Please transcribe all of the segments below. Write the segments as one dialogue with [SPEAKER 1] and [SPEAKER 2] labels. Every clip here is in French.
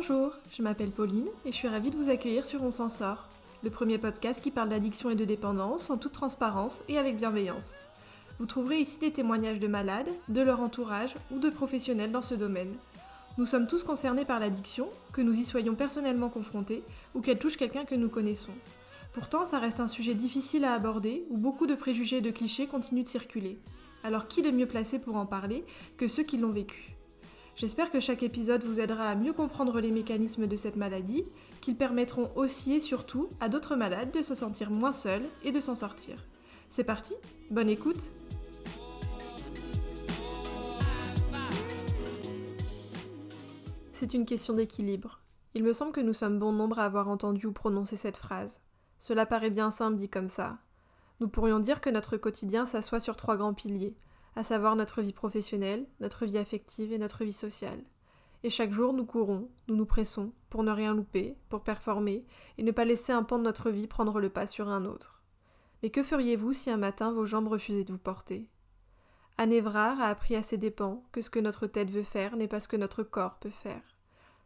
[SPEAKER 1] Bonjour, je m'appelle Pauline et je suis ravie de vous accueillir sur On s'en sort, le premier podcast qui parle d'addiction et de dépendance en toute transparence et avec bienveillance. Vous trouverez ici des témoignages de malades, de leur entourage ou de professionnels dans ce domaine. Nous sommes tous concernés par l'addiction, que nous y soyons personnellement confrontés ou qu'elle touche quelqu'un que nous connaissons. Pourtant, ça reste un sujet difficile à aborder où beaucoup de préjugés et de clichés continuent de circuler. Alors qui de mieux placé pour en parler que ceux qui l'ont vécu? J'espère que chaque épisode vous aidera à mieux comprendre les mécanismes de cette maladie, qu'ils permettront aussi et surtout à d'autres malades de se sentir moins seuls et de s'en sortir. C'est parti, bonne écoute C'est une question d'équilibre. Il me semble que nous sommes bon nombre à avoir entendu ou prononcé cette phrase. Cela paraît bien simple dit comme ça. Nous pourrions dire que notre quotidien s'assoit sur trois grands piliers à savoir notre vie professionnelle, notre vie affective et notre vie sociale. Et chaque jour, nous courons, nous nous pressons pour ne rien louper, pour performer et ne pas laisser un pan de notre vie prendre le pas sur un autre. Mais que feriez-vous si un matin vos jambes refusaient de vous porter? Anne Evrard a appris à ses dépens que ce que notre tête veut faire n'est pas ce que notre corps peut faire.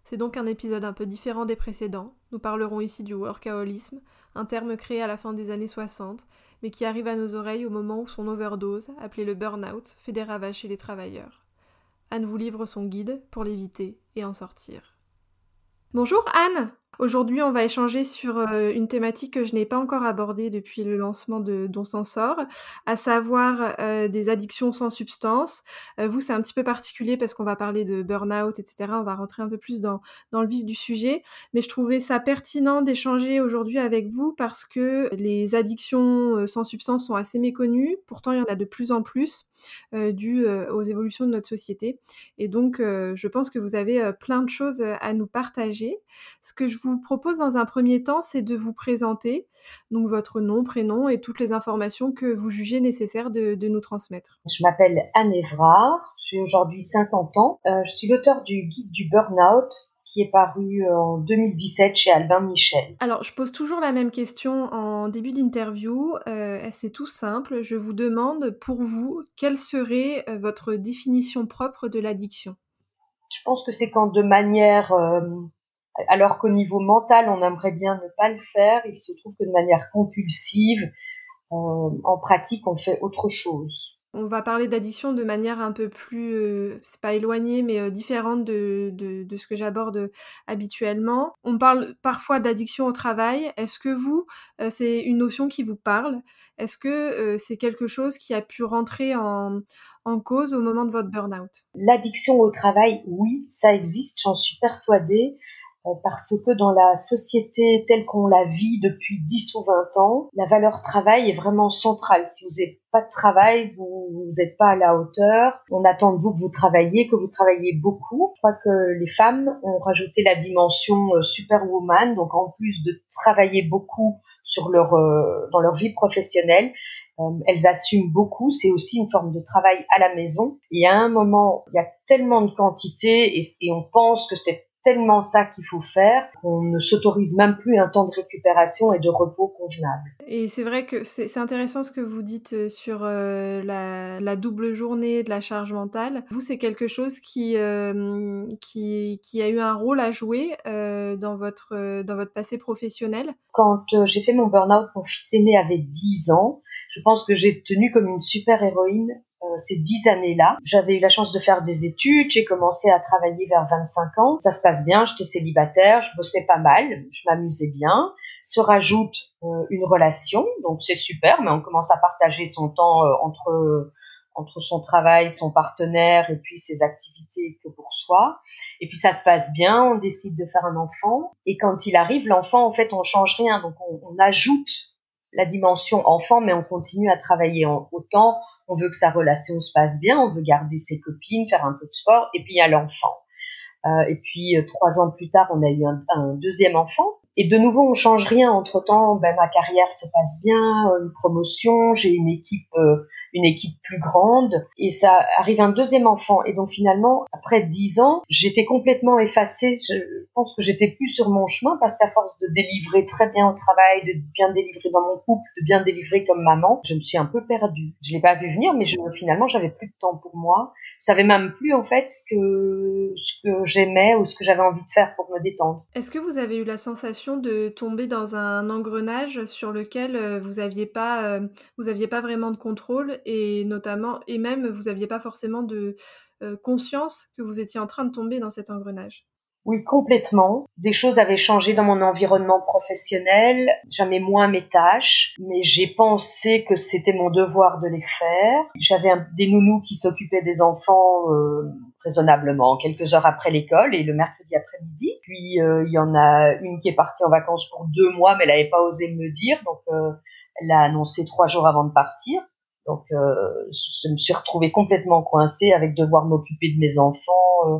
[SPEAKER 1] C'est donc un épisode un peu différent des précédents. Nous parlerons ici du workaholisme, un terme créé à la fin des années 60, mais qui arrive à nos oreilles au moment où son overdose, appelé le burn-out, fait des ravages chez les travailleurs. Anne vous livre son guide pour l'éviter et en sortir. Bonjour Anne Aujourd'hui, on va échanger sur euh, une thématique que je n'ai pas encore abordée depuis le lancement de Don s'en sort, à savoir euh, des addictions sans substance. Euh, vous, c'est un petit peu particulier parce qu'on va parler de burn-out, etc. On va rentrer un peu plus dans, le vif du sujet, mais je trouvais ça pertinent d'échanger aujourd'hui avec vous parce que les addictions sans substance sont assez méconnues. Pourtant, il y en a de plus en plus dû aux évolutions de notre société. Et donc, je pense que vous avez plein de choses à nous partager. Ce que je vous propose dans un premier temps, c'est de vous présenter, donc votre nom, prénom et toutes les informations que vous jugez nécessaires de, nous transmettre.
[SPEAKER 2] Je m'appelle Anne Evrard, j'ai aujourd'hui 50 ans. Euh, je suis l'auteur du guide du burn-out qui est paru euh, en 2017 chez Albin Michel.
[SPEAKER 1] Alors, je pose toujours la même question en début d'interview. Euh, c'est tout simple. Je vous demande, pour vous, quelle serait votre définition propre de l'addiction?
[SPEAKER 2] Je pense que c'est quand de manière alors qu'au niveau mental, on aimerait bien ne pas le faire. Il se trouve que de manière compulsive, euh, en pratique, on fait autre chose.
[SPEAKER 1] On va parler d'addiction de manière un peu plus, euh, c'est pas éloignée, mais euh, différente de, de, de, ce que j'aborde habituellement. On parle parfois d'addiction au travail. Est-ce que vous, c'est une notion qui vous parle? Est-ce que c'est quelque chose qui a pu rentrer en, en cause au moment de votre burn-out?
[SPEAKER 2] L'addiction au travail, oui, ça existe, j'en suis persuadée. Euh, parce que dans la société telle qu'on la vit depuis 10 ou 20 ans, la valeur travail est vraiment centrale. Si vous n'avez pas de travail, vous n'êtes pas à la hauteur. On attend de vous que vous travaillez, que vous travaillez beaucoup. Je crois que les femmes ont rajouté la dimension euh, superwoman, donc en plus de travailler beaucoup sur leur, euh, dans leur vie professionnelle, elles assument beaucoup. C'est aussi une forme de travail à la maison. Et à un moment, il y a tellement de quantité et, et on pense que c'est tellement ça qu'il faut faire qu'on ne s'autorise même plus un temps de récupération et de repos convenable.
[SPEAKER 1] Et c'est vrai que c'est intéressant ce que vous dites euh, sur euh, la, double journée de la charge mentale. Vous, c'est quelque chose qui, euh, qui, qui, a eu un rôle à jouer dans, votre, dans votre passé professionnel?
[SPEAKER 2] Quand j'ai fait mon burn-out, mon fils aîné avait 10 ans. Je pense que j'ai tenu comme une super héroïne ces dix années-là. J'avais eu la chance de faire des études, j'ai commencé à travailler vers 25 ans. Ça se passe bien, j'étais célibataire, je bossais pas mal, je m'amusais bien. Se rajoute euh, une relation, donc c'est super, mais on commence à partager son temps euh, entre entre son travail, son partenaire et puis ses activités que pour soi. Et puis ça se passe bien, on décide de faire un enfant. Et quand il arrive, l'enfant, en fait, on change rien. Donc on, on ajoute la dimension enfant, mais on continue à travailler en autant. On veut que sa relation se passe bien, on veut garder ses copines, faire un peu de sport, et puis il y a l'enfant. Euh, et puis euh, trois ans plus tard, on a eu un, deuxième enfant. Et de nouveau, on change rien. Entre temps, ben, ma carrière se passe bien, euh, une promotion, j'ai une équipe une équipe plus grande et ça arrive un deuxième enfant. Et donc finalement après dix ans j'étais complètement effacée. Je pense que j'étais plus sur mon chemin parce qu'à force de délivrer très bien au travail de bien délivrer dans mon couple de bien délivrer comme maman je me suis un peu perdue. Je l'ai pas vu venir mais je, finalement j'avais plus de temps pour moi. Je savais même plus en fait ce que ce que j'aimais ou ce que j'avais envie de faire pour me détendre.
[SPEAKER 1] Est-ce que vous avez eu la sensation de tomber dans un engrenage sur lequel euh, vous aviez pas euh, vous pas vraiment de contrôle et notamment et même vous aviez pas forcément de euh, conscience que vous étiez en train de tomber dans cet engrenage.
[SPEAKER 2] Oui, complètement. Des choses avaient changé dans mon environnement professionnel. J'aimais moins mes tâches, mais j'ai pensé que c'était mon devoir de les faire. J'avais des nounous qui s'occupaient des enfants euh, raisonnablement quelques heures après l'école et le mercredi après-midi. Puis euh, il y en a une qui est partie en vacances pour deux mois, mais elle n'avait pas osé me le dire, donc elle l'a annoncé trois jours avant de partir. Donc, euh, je me suis retrouvée complètement coincée avec devoir m'occuper de mes enfants. Euh,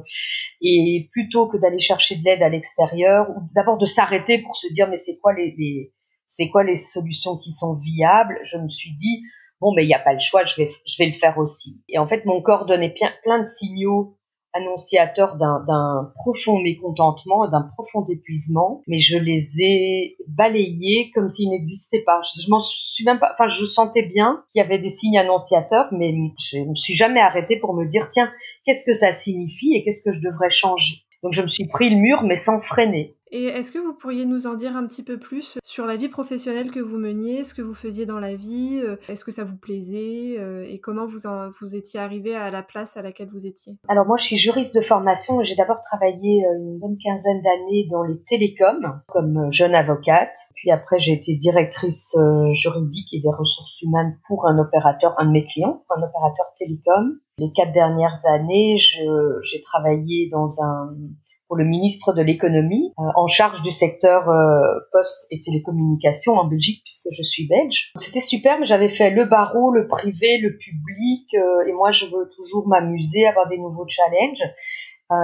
[SPEAKER 2] et plutôt que d'aller chercher de l'aide à l'extérieur, ou d'abord de s'arrêter pour se dire mais c'est quoi les, c'est quoi les solutions qui sont viables, je me suis dit bon mais il n'y a pas le choix, je vais je vais le faire aussi. Et en fait mon corps donnait plein de signaux annonciateur d'un profond mécontentement, d'un profond épuisement, mais je les ai balayés comme s'ils n'existaient pas. Je, m'en suis même pas, enfin, je sentais bien qu'il y avait des signes annonciateurs, mais je me suis jamais arrêtée pour me dire, tiens, qu'est-ce que ça signifie et qu'est-ce que je devrais changer? Donc je me suis pris le mur, mais sans freiner.
[SPEAKER 1] Et est-ce que vous pourriez nous en dire un petit peu plus sur la vie professionnelle que vous meniez, ce que vous faisiez dans la vie, euh, est-ce que ça vous plaisait euh, et comment vous, vous étiez arrivé à la place à laquelle vous étiez?
[SPEAKER 2] Alors moi je suis juriste de formation j'ai d'abord travaillé euh, une bonne quinzaine d'années dans les télécoms comme jeune avocate. Puis après j'ai été directrice juridique et des ressources humaines pour un opérateur, un de mes clients, un opérateur télécom. Les quatre dernières années, j'ai travaillé dans un le ministre de l'économie euh, en charge du secteur euh, poste et télécommunications en Belgique puisque je suis belge. C'était super, mais j'avais fait le barreau, le privé, le public euh, et moi je veux toujours m'amuser, avoir des nouveaux challenges.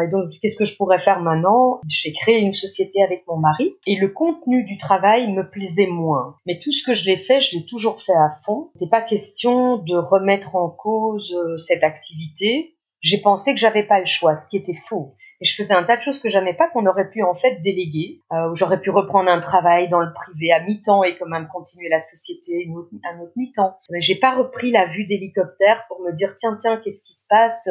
[SPEAKER 2] et donc, qu'est-ce que je pourrais faire maintenant? J'ai créé une société avec mon mari et le contenu du travail me plaisait moins. Mais tout ce que je l'ai fait, je l'ai toujours fait à fond. Il n'était pas question de remettre en cause cette activité. J'ai pensé que j'avais pas le choix, ce qui était faux et je faisais un tas de choses que j'aimais pas qu'on aurait pu en fait déléguer. Euh, j'aurais pu reprendre un travail dans le privé à mi-temps et quand même continuer la société un autre mi-temps. Mais j'ai pas repris la vue d'hélicoptère pour me dire tiens tiens qu'est-ce qui se passe?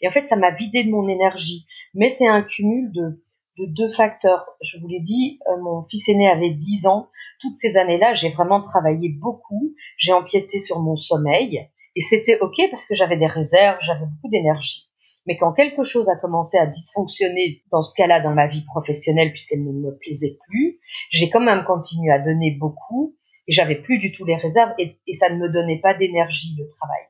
[SPEAKER 2] Et en fait ça m'a vidé de mon énergie. Mais c'est un cumul de de deux facteurs. Je vous l'ai dit, euh, mon fils aîné avait 10 ans. Toutes ces années-là, j'ai vraiment travaillé beaucoup. J'ai empiété sur mon sommeil. Et c'était OK parce que j'avais des réserves, j'avais beaucoup d'énergie. Mais quand quelque chose a commencé à dysfonctionner dans ce cas-là dans ma vie professionnelle puisqu'elle ne me plaisait plus, j'ai quand même continué à donner beaucoup et j'avais plus du tout les réserves et, ça ne me donnait pas d'énergie de travail.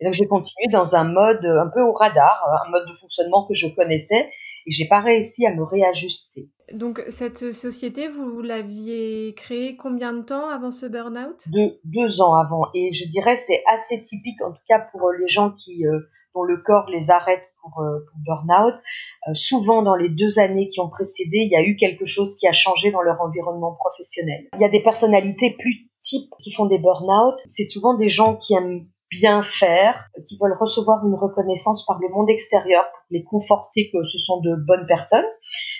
[SPEAKER 2] Et donc j'ai continué dans un mode un peu au radar, un mode de fonctionnement que je connaissais et j'ai pas réussi à me réajuster.
[SPEAKER 1] Donc cette société, vous l'aviez créée combien de temps avant ce burn-out?
[SPEAKER 2] Deux ans avant et je dirais c'est assez typique en tout cas pour les gens qui euh, dont le corps les arrête pour, euh, pour burn-out. Euh, souvent, dans les deux années qui ont précédé, il y a eu quelque chose qui a changé dans leur environnement professionnel. Il y a des personnalités plus types qui font des burn-out. C'est souvent des gens qui aiment bien faire, qui veulent recevoir une reconnaissance par le monde extérieur pour les conforter que ce sont de bonnes personnes.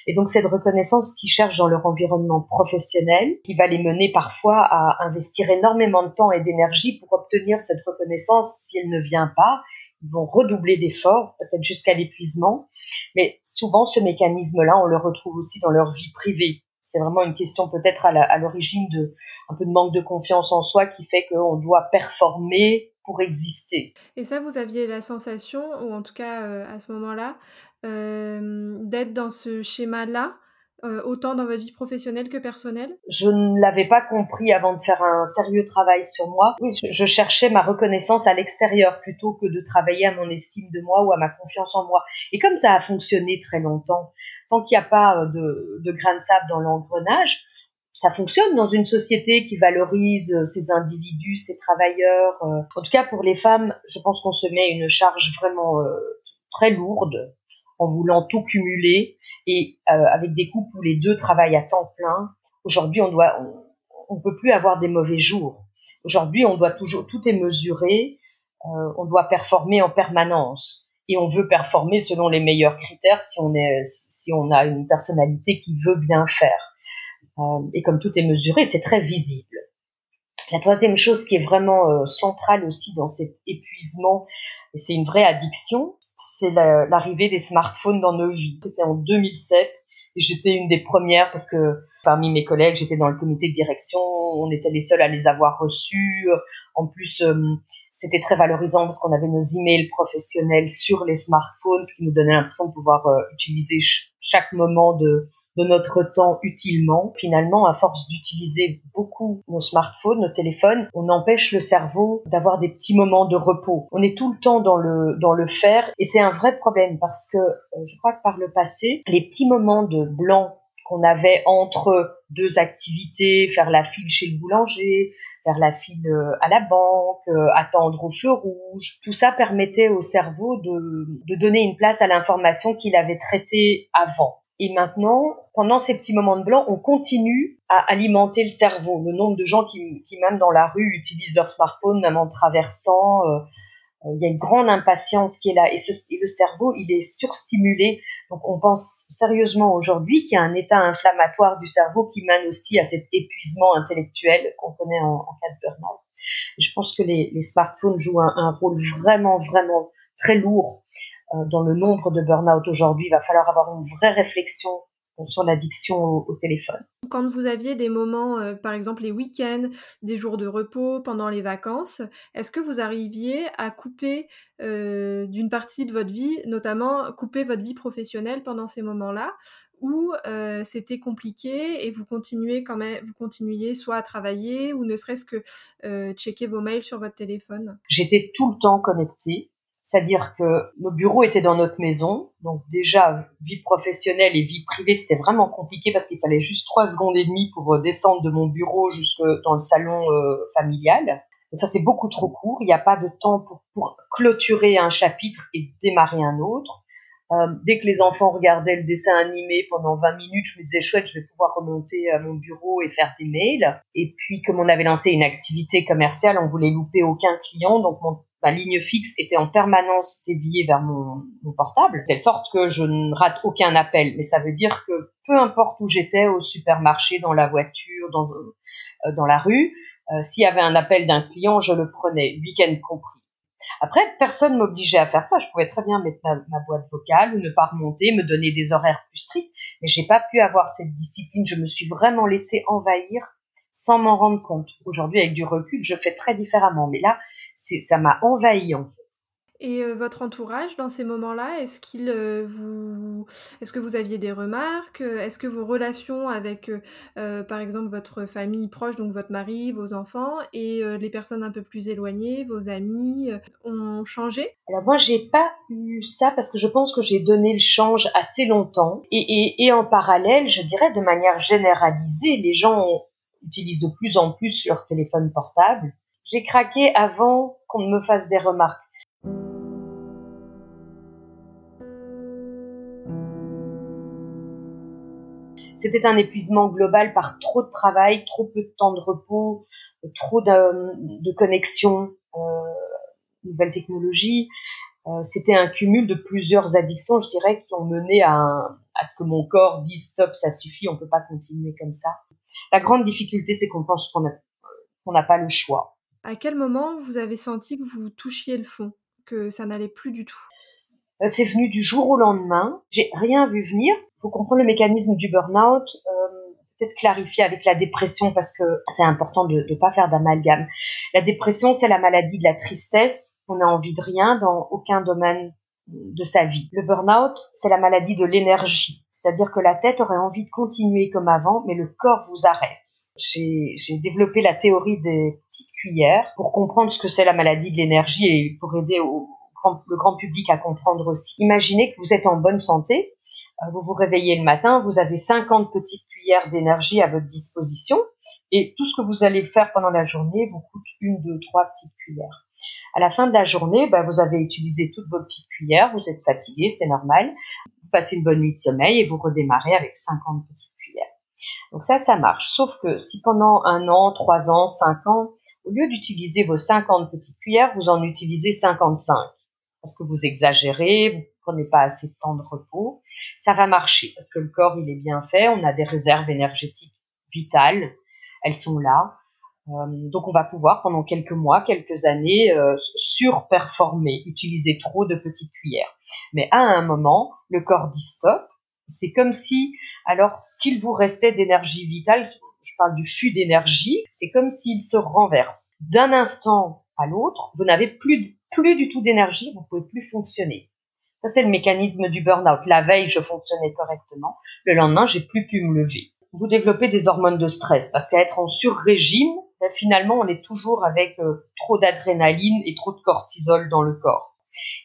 [SPEAKER 2] Et donc cette reconnaissance qu'ils cherchent dans leur environnement professionnel, qui va les mener parfois à investir énormément de temps et d'énergie pour obtenir cette reconnaissance si elle ne vient pas ils vont redoubler d'efforts, peut-être jusqu'à l'épuisement. Mais souvent, ce mécanisme-là, on le retrouve aussi dans leur vie privée. C'est vraiment une question peut-être à l'origine de un peu de manque de confiance en soi qui fait qu'on doit performer pour exister.
[SPEAKER 1] Et ça, vous aviez la sensation, ou en tout cas euh, à ce moment-là, euh, d'être dans ce schéma-là euh, autant dans votre vie professionnelle que personnelle?
[SPEAKER 2] Je ne l'avais pas compris avant de faire un sérieux travail sur moi. Oui, je, cherchais ma reconnaissance à l'extérieur plutôt que de travailler à mon estime de moi ou à ma confiance en moi. Et comme ça a fonctionné très longtemps, tant qu'il n'y a pas euh, de, de grain de sable dans l'engrenage, ça fonctionne dans une société qui valorise euh, ses individus, ses travailleurs. En tout cas, pour les femmes, je pense qu'on se met une charge vraiment très lourde en voulant tout cumuler et euh, avec des couples où les deux travaillent à temps plein. Aujourd'hui, on doit, on, peut plus avoir des mauvais jours. Aujourd'hui, on doit toujours, tout est mesuré. euh, on doit performer en permanence et on veut performer selon les meilleurs critères si on est si on a une personnalité qui veut bien faire. Euh, et comme tout est mesuré, c'est très visible. La troisième chose qui est vraiment euh, centrale aussi dans cet épuisement, et c'est une vraie addiction, c'est l'arrivée des smartphones dans nos vies. C'était en 2007 et j'étais une des premières parce que parmi mes collègues, j'étais dans le comité de direction, on était les seuls à les avoir reçus. En plus, euh, c'était très valorisant parce qu'on avait nos emails professionnels sur les smartphones, ce qui nous donnait l'impression de pouvoir euh, utiliser chaque moment de, de notre temps utilement. Finalement, à force d'utiliser beaucoup nos smartphones, nos téléphones, on empêche le cerveau d'avoir des petits moments de repos. On est tout le temps dans le dans le faire et c'est un vrai problème parce que euh, je crois que par le passé, les petits moments de blanc qu'on avait entre deux activités, faire la file chez le boulanger, faire la file euh, à la banque, euh, attendre au feu rouge. Tout ça permettait au cerveau de, de donner une place à l'information qu'il avait traitée avant. Et maintenant, pendant ces petits moments de blanc, on continue à alimenter le cerveau. Le nombre de gens qui, qui même dans la rue, utilisent leur smartphone, même en traversant, euh, euh, il y a une grande impatience qui est là. Et, le cerveau, il est surstimulé. Donc on pense sérieusement aujourd'hui qu'il y a un état inflammatoire du cerveau qui mène aussi à cet épuisement intellectuel qu'on connaît en, cas de burn-out. Je pense que les, smartphones jouent un, rôle vraiment, vraiment très lourd dans le nombre de burn-out aujourd'hui. Il va falloir avoir une vraie réflexion sur l'addiction au, téléphone.
[SPEAKER 1] Quand vous aviez des moments, euh, par exemple les week-ends, des jours de repos, pendant les vacances, est-ce que vous arriviez à couper euh, d'une partie de votre vie, notamment couper votre vie professionnelle pendant ces moments-là ou euh, c'était compliqué et vous continuez quand même, vous continuiez soit à travailler ou ne serait-ce que euh, checker vos mails sur votre téléphone?
[SPEAKER 2] J'étais tout le temps connectée c'est-à-dire que nos bureaux étaient dans notre maison, donc déjà vie professionnelle et vie privée c'était vraiment compliqué parce qu'il fallait juste trois secondes et demie pour euh, descendre de mon bureau jusque dans le salon euh, familial. Donc ça c'est beaucoup trop court. Il n'y a pas de temps pour, clôturer un chapitre et démarrer un autre. Euh, dès que les enfants regardaient le dessin animé pendant 20 minutes, je me disais chouette, je vais pouvoir remonter à mon bureau et faire des mails. Et puis comme on avait lancé une activité commerciale, on voulait louper aucun client, donc mon ma ligne fixe était en permanence déviée vers mon, portable, de telle sorte que je ne rate aucun appel. Mais ça veut dire que peu importe où j'étais, au supermarché, dans la voiture, dans, euh, dans la rue, euh, s'il y avait un appel d'un client, je le prenais, week-end compris. Après, personne m'obligeait à faire ça. Je pouvais très bien mettre ma, ma, boîte vocale ou ne pas remonter, me donner des horaires plus stricts, mais j'ai pas pu avoir cette discipline. Je me suis vraiment laissé envahir sans m'en rendre compte. Aujourd'hui, avec du recul, je fais très différemment. Mais là, ça m'a envahi en fait.
[SPEAKER 1] Et euh, votre entourage dans ces moments-là, est-ce qu'il euh, vous, est-ce que vous aviez des remarques? Est-ce que vos relations avec, euh, par exemple, votre famille proche, donc votre mari, vos enfants, et euh, les personnes un peu plus éloignées, vos amis, ont changé?
[SPEAKER 2] Alors moi, j'ai pas eu ça parce que je pense que j'ai donné le change assez longtemps, et, et, et en parallèle, je dirais de manière généralisée, les gens ont utilisent de plus en plus leur téléphone portable. J'ai craqué avant qu'on ne me fasse des remarques. C'était un épuisement global par trop de travail, trop peu de temps de repos, trop de, connexions, euh, nouvelles technologies. Euh, C'était un cumul de plusieurs addictions, je dirais, qui ont mené à, ce que mon corps dise stop, ça suffit, on peut pas continuer comme ça. La grande difficulté, c'est qu'on pense qu'on n'a pas le choix.
[SPEAKER 1] À quel moment vous avez senti que vous touchiez le fond, que ça n'allait plus du tout?
[SPEAKER 2] Euh, C'est venu du jour au lendemain. J'ai rien vu venir. Il faut comprendre le mécanisme du burn-out. Euh, peut-être clarifier avec la dépression parce que c'est important de ne pas faire d'amalgame. La dépression, c'est la maladie de la tristesse. On n'a envie de rien dans aucun domaine de sa vie. Le burn-out, c'est la maladie de l'énergie. C'est-à-dire que la tête aurait envie de continuer comme avant, mais le corps vous arrête. J'ai développé la théorie des petites cuillères pour comprendre ce que c'est la maladie de l'énergie et pour aider le grand public à comprendre aussi. Imaginez que vous êtes en bonne santé, euh, vous vous réveillez le matin, vous avez 50 petites cuillères d'énergie à votre disposition et tout ce que vous allez faire pendant la journée vous coûte une, deux, trois petites cuillères. À la fin de la journée, bah, vous avez utilisé toutes vos petites cuillères, vous êtes fatigué, c'est normal passez une bonne nuit de sommeil et vous redémarrez avec 50 petites cuillères. Donc ça, ça marche. Sauf que si pendant un an, trois ans, cinq ans, au lieu d'utiliser vos 50 petites cuillères, vous en utilisez 55 parce que vous exagérez, vous prenez pas assez de temps de repos. Ça va marcher parce que le corps il est bien fait, on a des réserves énergétiques vitales, elles sont là. Euh, donc on va pouvoir pendant quelques mois, quelques années euh, surperformer, utiliser trop de petites cuillères. Mais à un moment, le corps dit stop. C'est comme si, alors, ce qu'il vous restait d'énergie vitale, je parle du flux d'énergie, c'est comme s'il se renverse. D'un instant à l'autre, vous n'avez plus, plus du tout d'énergie, vous pouvez plus fonctionner. Ça, c'est le mécanisme du burn-out. La veille, je fonctionnais correctement. Le lendemain, j'ai plus pu me lever. Vous développez des hormones de stress parce qu'à être en sur-régime, ben, finalement, on est toujours avec euh, trop d'adrénaline et trop de cortisol dans le corps.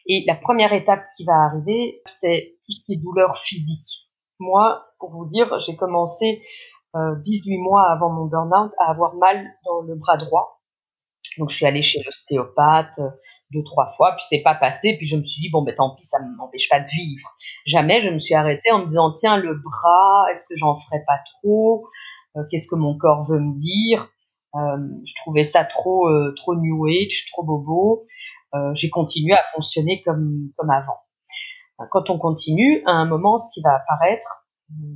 [SPEAKER 2] Et la première étape qui va arriver, c'est tout ce qui est douleur physique. Moi, pour vous dire, j'ai commencé 18 euh, mois avant mon burn-out à avoir mal dans le bras droit. Donc je suis allée chez l'ostéopathe euh, deux trois fois, puis c'est pas passé, puis je me suis dit bon ben tant pis, ça m'empêche pas de vivre. Jamais je me suis arrêtée en me disant tiens le bras, est-ce que j'en ferai pas trop? Euh, Qu'est-ce que mon corps veut me dire? Je trouvais ça trop trop new age, trop bobo. J'ai continué à fonctionner comme comme avant. Quand on continue, à un moment, ce qui va apparaître,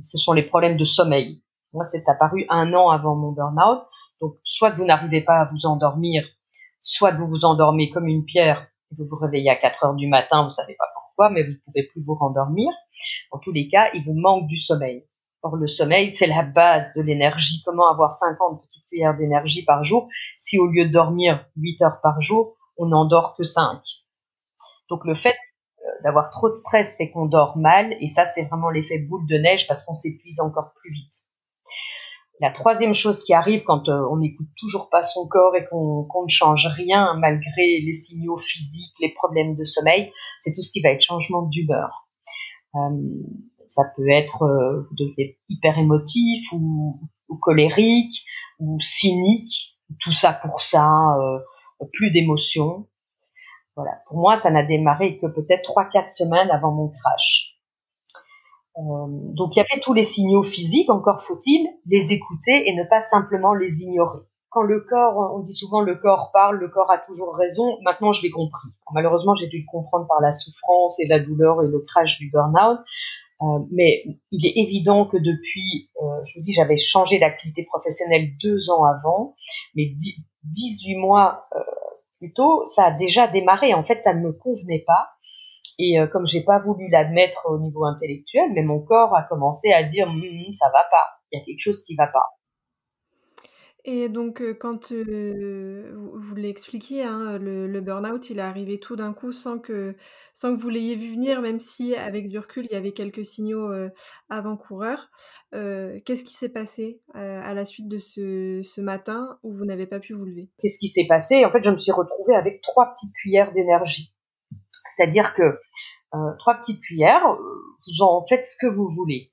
[SPEAKER 2] ce sont les problèmes de sommeil. Moi, c'est apparu un an avant mon burn-out. Donc, soit vous n'arrivez pas à vous endormir, soit vous vous endormez comme une pierre et vous vous réveillez à 4 heures du matin, vous savez pas pourquoi, mais vous ne pouvez plus vous rendormir. En tous les cas, il vous manque du sommeil. Or, le sommeil, c'est la base de l'énergie. Comment avoir 50 petites cuillères d'énergie par jour si au lieu de dormir 8 heures par jour, on n'endort que 5 Donc, le fait euh, d'avoir trop de stress fait qu'on dort mal, et ça, c'est vraiment l'effet boule de neige parce qu'on s'épuise encore plus vite. La troisième chose qui arrive quand euh, on n'écoute toujours pas son corps et qu'on ne change rien malgré les signaux physiques, les problèmes de sommeil, c'est tout ce qui va être changement d'humeur. Euh, ça peut être euh, hyper émotif ou, colérique ou cynique, tout ça pour ça, euh, plus d'émotions. Voilà. Pour moi, ça n'a démarré que peut-être trois, quatre semaines avant mon crash. Euh, donc il y avait tous les signaux physiques, encore faut-il les écouter et ne pas simplement les ignorer. Quand le corps, on dit souvent le corps parle, le corps a toujours raison, maintenant je l'ai compris. malheureusement j'ai dû le comprendre par la souffrance et la douleur et le crash du burn-out, mais il est évident que depuis, euh, je vous dis, j'avais changé d'activité professionnelle deux ans avant, mais 18 mois euh, plus tôt, ça a déjà démarré. En fait, ça ne me convenait pas. Et euh, comme j'ai pas voulu l'admettre au niveau intellectuel, mais mon corps a commencé à dire hum, hum, ça va pas, il y a quelque chose qui va pas.
[SPEAKER 1] Et donc, quand euh, vous, l'expliquiez, hein, le, burn-out, il est arrivé tout d'un coup sans que, sans que vous l'ayez vu venir, même si avec du recul, il y avait quelques signaux avant-coureurs. Qu'est-ce qui s'est passé à la suite de ce, ce matin où vous n'avez pas pu vous lever?
[SPEAKER 2] Qu'est-ce qui s'est passé? En fait, je me suis retrouvée avec trois petites cuillères d'énergie. C'est-à-dire que euh, trois petites cuillères, vous en faites ce que vous voulez.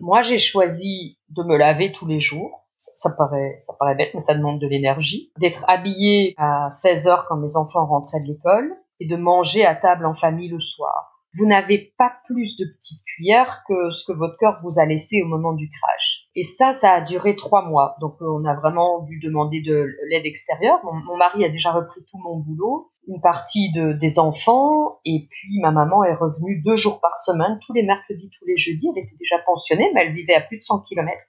[SPEAKER 2] Moi, j'ai choisi de me laver tous les jours. Ça paraît, ça paraît bête, mais ça demande de l'énergie. D'être habillée à 16 heures quand mes enfants rentraient de l'école et de manger à table en famille le soir. Vous n'avez pas plus de petites cuillères que ce que votre cœur vous a laissé au moment du crash. Et ça, ça a duré trois mois. Donc, on a vraiment dû demander de l'aide extérieure. mon mari a déjà repris tout mon boulot une partie de, des enfants et puis ma maman est revenue deux jours par semaine, tous les mercredis, tous les jeudis. Elle était déjà pensionnée, mais elle vivait à plus de 100 kilomètres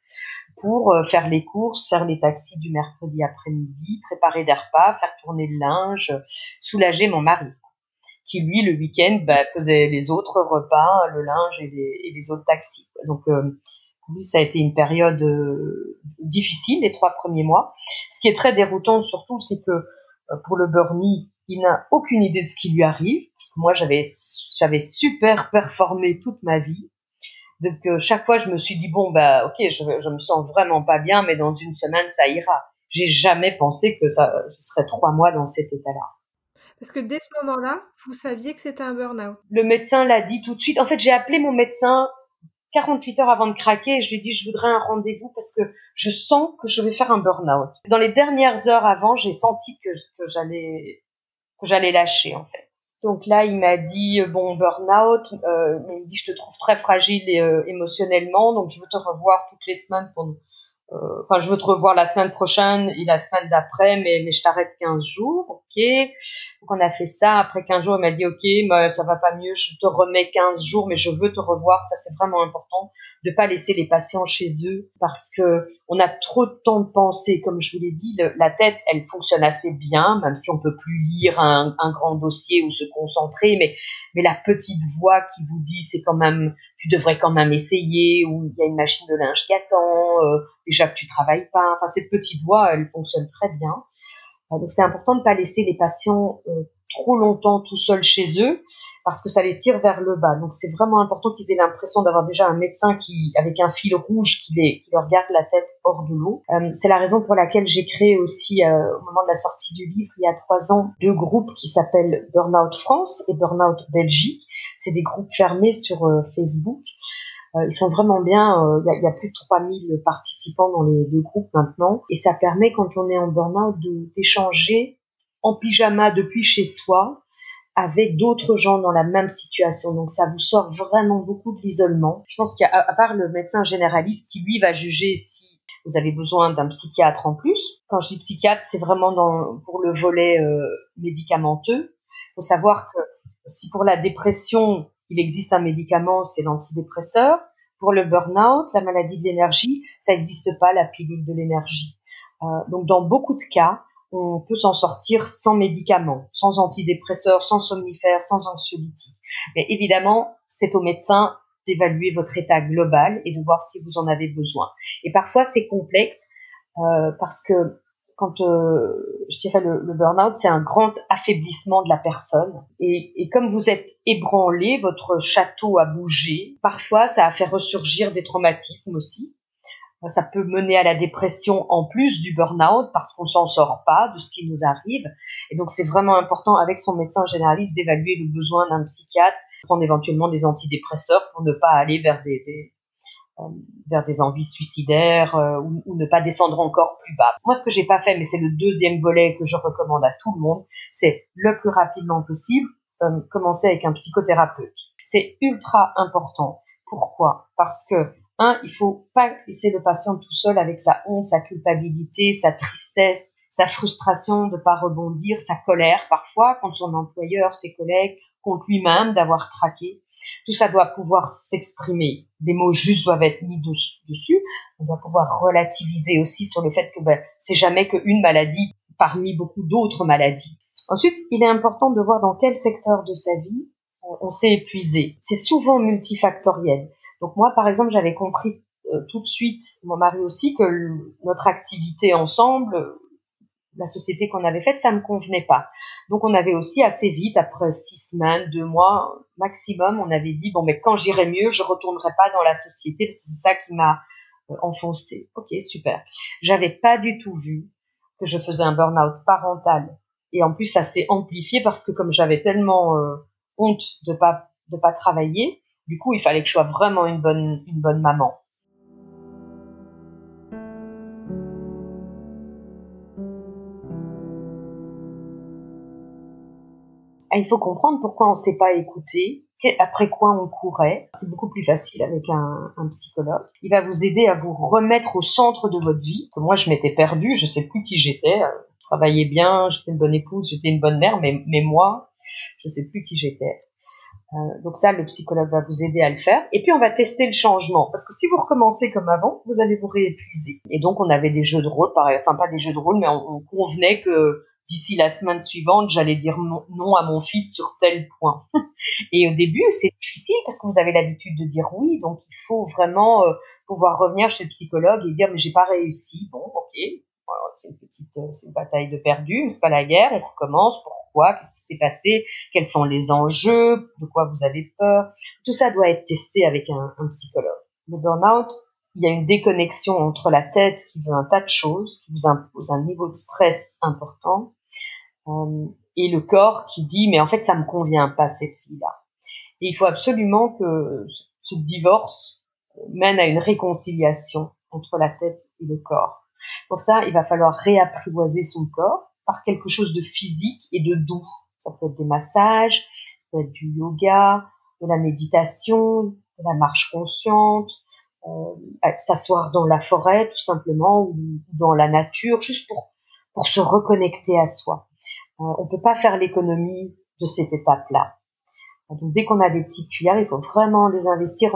[SPEAKER 2] pour euh, faire les courses, faire les taxis du mercredi après-midi, préparer des repas, faire tourner le linge, soulager mon mari, qui lui le week-end bah, faisait les autres repas, le linge et les, autres taxis. Donc euh, lui, ça a été une période euh, difficile les trois premiers mois. Ce qui est très déroutant surtout, c'est que pour le Bernie, il n'a aucune idée de ce qui lui arrive, parce que moi j'avais j'avais super performé toute ma vie. Donc euh, chaque fois je me suis dit bon bah ok je, je me sens vraiment pas bien, mais dans une semaine ça ira. J'ai jamais pensé que ça ce serait trois mois dans cet état-là.
[SPEAKER 1] Parce que dès ce moment-là, vous saviez que c'était un burn-out.
[SPEAKER 2] Le médecin l'a dit tout de suite. En fait, j'ai appelé mon médecin 48 heures avant de craquer et je lui ai dit je voudrais un rendez-vous parce que je sens que je vais faire un burn-out. Dans les dernières heures avant, j'ai senti que, que j'allais que j'allais lâcher en fait. Donc là, il m'a dit euh, bon burn-out, euh, il me dit je te trouve très fragile euh, émotionnellement, donc je veux te revoir toutes les semaines pour enfin, je veux te revoir la semaine prochaine et la semaine d'après, mais, je t'arrête 15 jours, ok. Donc on a fait ça. Après 15 jours, elle m'a dit, ok, mais ça va pas mieux, je te remets 15 jours, mais je veux te revoir. Ça, c'est vraiment important de pas laisser les patients chez eux parce que on a trop de temps de penser. Comme je vous l'ai dit, la tête, elle fonctionne assez bien, même si on peut plus lire un, un grand dossier ou se concentrer, mais mais la petite voix qui vous dit c'est quand même tu devrais quand même essayer ou il y a une machine de linge qui attend euh, déjà que tu travailles pas enfin cette petite voix elle fonctionne très bien euh, donc c'est important de ne pas laisser les patients euh, trop longtemps tout seuls chez eux parce que ça les tire vers le bas. Donc c'est vraiment important qu'ils aient l'impression d'avoir déjà un médecin qui, avec un fil rouge, qui, les, qui leur garde la tête hors de l'eau. Euh, c'est la raison pour laquelle j'ai créé aussi, euh, au moment de la sortie du livre, il y a trois ans, deux groupes qui s'appellent Burnout France et Burnout Belgique. C'est des groupes fermés sur euh, Facebook. ils sont vraiment bien. Il y, y, a, plus de 3000 participants dans les deux groupes maintenant. Et ça permet, quand on est en burn-out, d'échanger en pyjama depuis chez soi avec d'autres gens dans la même situation. Donc ça vous sort vraiment beaucoup de l'isolement. Je pense qu'à à part le médecin généraliste qui lui va juger si vous avez besoin d'un psychiatre en plus. Quand je dis psychiatre, c'est vraiment dans, pour le volet euh, médicamenteux. Il faut savoir que si pour la dépression, il existe un médicament, c'est l'antidépresseur. Pour le burn-out, la maladie de l'énergie, ça n'existe pas, la pilule de l'énergie. Euh, donc dans beaucoup de cas, on peut s'en sortir sans médicaments, sans antidépresseurs, sans somnifères, sans anxiolytiques. Mais évidemment, c'est au médecin d'évaluer votre état global et de voir si vous en avez besoin. Et parfois, c'est complexe euh, parce que quand euh, je dirais le, burn-out, c'est un grand affaiblissement de la personne. Et, et, comme vous êtes ébranlé, votre château a bougé. Parfois, ça a fait ressurgir des traumatismes aussi. Ça peut mener à la dépression en plus du burn-out parce qu'on s'en sort pas de ce qui nous arrive. Et donc c'est vraiment important avec son médecin généraliste d'évaluer le besoin d'un psychiatre, prendre éventuellement des antidépresseurs pour ne pas aller vers des, euh, vers des envies suicidaires euh, ou, ne pas descendre encore plus bas. Moi, ce que j'ai pas fait, mais c'est le deuxième volet que je recommande à tout le monde, c'est le plus rapidement possible euh, commencer avec un psychothérapeute. C'est ultra important. Pourquoi? Parce que un, il faut pas laisser le patient tout seul avec sa honte, sa culpabilité, sa tristesse, sa frustration de pas rebondir, sa colère parfois contre son employeur, ses collègues, contre lui-même d'avoir craqué. Tout ça doit pouvoir s'exprimer. Des mots justes doivent être mis dessus. On doit pouvoir relativiser aussi sur le fait que ben, c'est jamais qu'une maladie parmi beaucoup d'autres maladies. Ensuite, il est important de voir dans quel secteur de sa vie on s'est épuisé. C'est souvent multifactoriel. Donc moi, par exemple, j'avais compris euh, tout de suite, mon mari aussi, que notre activité ensemble, la société qu'on avait faite, ça me convenait pas. Donc on avait aussi assez vite, après six semaines, deux mois maximum, on avait dit bon mais quand j'irai mieux, je retournerai pas dans la société. C'est ça qui m'a euh, enfoncé. Ok, super. J'avais pas du tout vu que je faisais un burn-out parental. Et en plus, ça s'est amplifié parce que comme j'avais tellement euh, honte de pas de pas travailler, du coup, il fallait que je sois vraiment une bonne, une bonne maman. Ah, il faut comprendre pourquoi on ne s'est pas écouté, après quoi on courait. C'est beaucoup plus facile avec un, psychologue. Il va vous aider à vous remettre au centre de votre vie. moi, je m'étais perdue, je sais plus qui j'étais. Je travaillais bien, j'étais une bonne épouse, j'étais une bonne mère, mais, moi, je sais plus qui j'étais. Euh, donc ça, le psychologue va vous aider à le faire. Et puis on va tester le changement, parce que si vous recommencez comme avant, vous allez vous réépuiser. Et donc on avait des jeux de rôle, pareil, enfin pas des jeux de rôle, mais on, convenait que d'ici la semaine suivante, j'allais dire non à mon fils sur tel point. Et au début, c'est difficile parce que vous avez l'habitude de dire oui, donc il faut vraiment euh, pouvoir revenir chez le psychologue et dire mais j'ai pas réussi. Bon, ok, c'est une petite, euh, c'est une bataille de perdu, mais c'est pas la guerre, on recommence. Qu'est-ce qui s'est passé Quels sont les enjeux De quoi vous avez peur Tout ça doit être testé avec un, psychologue. Le burn-out, il y a une déconnexion entre la tête qui veut un tas de choses, qui vous impose un niveau de stress important, euh, et le corps qui dit mais en fait ça me convient pas cette vie-là. Et il faut absolument que ce divorce mène à une réconciliation entre la tête et le corps. Pour ça, il va falloir réapprivoiser son corps par quelque chose de physique et de doux. Ça peut être des massages, ça peut être du yoga, de la méditation, de la marche consciente, s'asseoir dans la forêt tout simplement ou dans la nature, juste pour pour se reconnecter à soi. on peut pas faire l'économie de cette étape-là. Donc dès qu'on a des petites cuillères, il faut vraiment les investir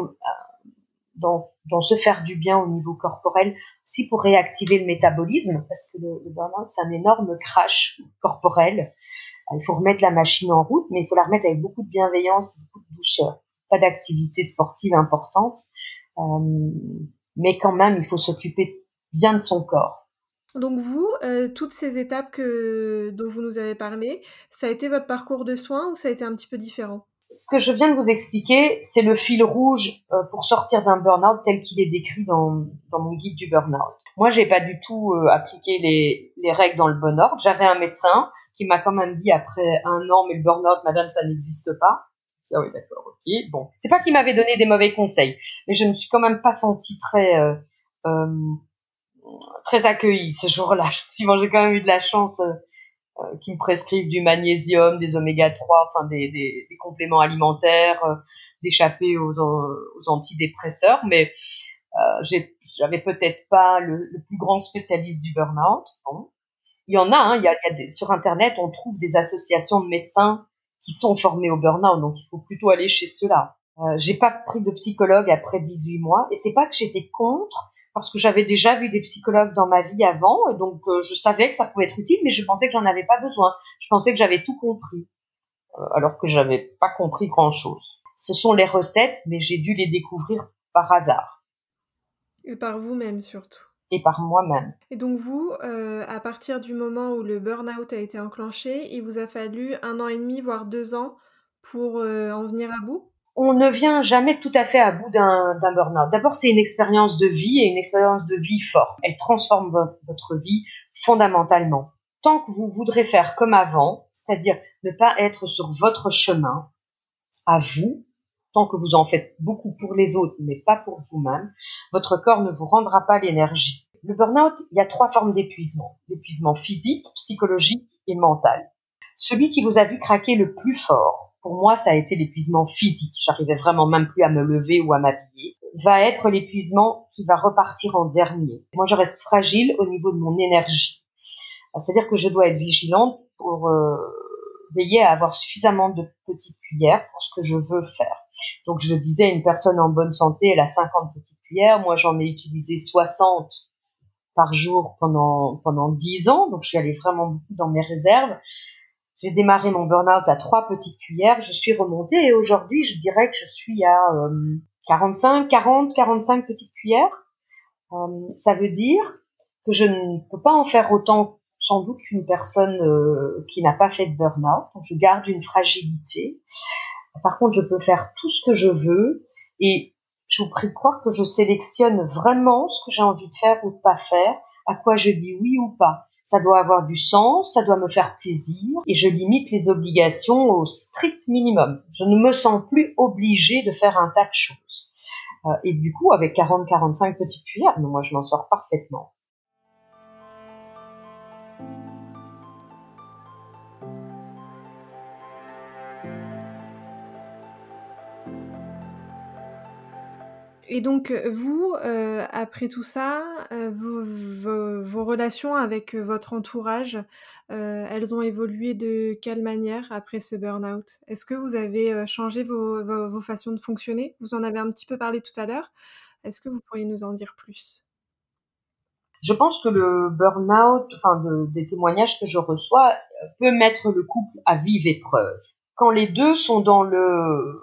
[SPEAKER 2] dans, dans se faire du bien au niveau corporel, aussi pour réactiver le métabolisme, parce que le, burn-out, c'est un énorme crash corporel. Il faut remettre la machine en route, mais il faut la remettre avec beaucoup de bienveillance beaucoup de douceur. Pas d'activité sportive importante, euh, mais quand même, il faut s'occuper bien de son corps.
[SPEAKER 1] Donc vous, euh, toutes ces étapes dont vous nous avez parlé, ça a été votre parcours de soins ou ça a été un petit peu différent?
[SPEAKER 2] Ce que je viens de vous expliquer, c'est le fil rouge euh, pour sortir d'un burn-out tel qu'il est décrit dans, dans mon guide du burn-out. Moi, j'ai pas du tout euh, appliqué les, les règles dans le bon ordre. J'avais un médecin qui m'a quand même dit après un an, mais le burn-out, madame, ça n'existe pas. Ah oui, d'accord, ok. Bon, c'est pas qu'il m'avait donné des mauvais conseils, mais je me suis quand même pas sentie très euh, euh très accueillie ce jour-là. Si bon, j'ai quand même eu de la chance euh, qui me prescrivent du magnésium, des oméga 3, enfin des, des, compléments alimentaires, euh, d'échapper aux, aux, antidépresseurs, mais euh, j'avais peut-être pas le, plus grand spécialiste du burn-out. Il y en a, hein, il y a, sur Internet, on trouve des associations de médecins qui sont formés au burn-out, donc il faut plutôt aller chez ceux-là. Euh, j'ai pas pris de psychologue après 18 mois, et c'est pas que j'étais contre, parce que j'avais déjà vu des psychologues dans ma vie avant, donc euh, je savais que ça pouvait être utile, mais je pensais que j'en avais pas besoin. Je pensais que j'avais tout compris, euh, alors que j'avais pas compris grand-chose. Ce sont les recettes, mais j'ai dû les découvrir par hasard.
[SPEAKER 1] Et par vous-même surtout.
[SPEAKER 2] Et par moi-même.
[SPEAKER 1] Et donc vous, euh, à partir du moment où le burn-out a été enclenché, il vous a fallu un an et demi, voire deux ans, pour en venir à bout?
[SPEAKER 2] On ne vient jamais tout à fait à bout d'un burn-out. D'abord, c'est une expérience de vie et une expérience de vie forte. Elle transforme votre vie fondamentalement. Tant que vous voudrez faire comme avant, c'est-à-dire ne pas être sur votre chemin, à vous, tant que vous en faites beaucoup pour les autres, mais pas pour vous-même, votre corps ne vous rendra pas l'énergie. Le burn-out, il y a trois formes d'épuisement. L'épuisement physique, psychologique et mental. Celui qui vous a vu craquer le plus fort, pour moi, ça a été l'épuisement physique. J'arrivais vraiment même plus à me lever ou à m'habiller. Va être l'épuisement qui va repartir en dernier. Moi, je reste fragile au niveau de mon énergie. C'est-à-dire que je dois être vigilante pour euh, veiller à avoir suffisamment de petites cuillères pour ce que je veux faire. Donc, je disais, une personne en bonne santé, elle a 50 petites cuillères. Moi, j'en ai utilisé 60 par jour pendant pendant 10 ans. Donc, je suis allée vraiment beaucoup dans mes réserves. J'ai démarré mon burn-out à trois petites cuillères, je suis remontée et aujourd'hui, je dirais que je suis à 45, 40, 45 petites cuillères. Euh, ça veut dire que je ne peux pas en faire autant sans doute qu'une personne euh, qui n'a pas fait de burn-out. Je garde une fragilité. Par contre, je peux faire tout ce que je veux et je vous prie de croire que je sélectionne vraiment ce que j'ai envie de faire ou de pas faire, à quoi je dis oui ou pas ça doit avoir du sens, ça doit me faire plaisir, et je limite les obligations au strict minimum. Je ne me sens plus obligée de faire un tas de choses. Euh, et du coup, avec 40-45 petites cuillères, moi je m'en sors parfaitement.
[SPEAKER 1] Et donc, euh, vous, euh, après tout ça, euh, vos, relations avec votre entourage, elles ont évolué de quelle manière après ce burn-out? Est-ce que vous avez changé vos, vos, façons de fonctionner? Vous en avez un petit peu parlé tout à l'heure. Est-ce que vous pourriez nous en dire plus?
[SPEAKER 2] Je pense que le burn-out, enfin des témoignages que je reçois, peut mettre le couple à vive épreuve. Quand les deux sont dans le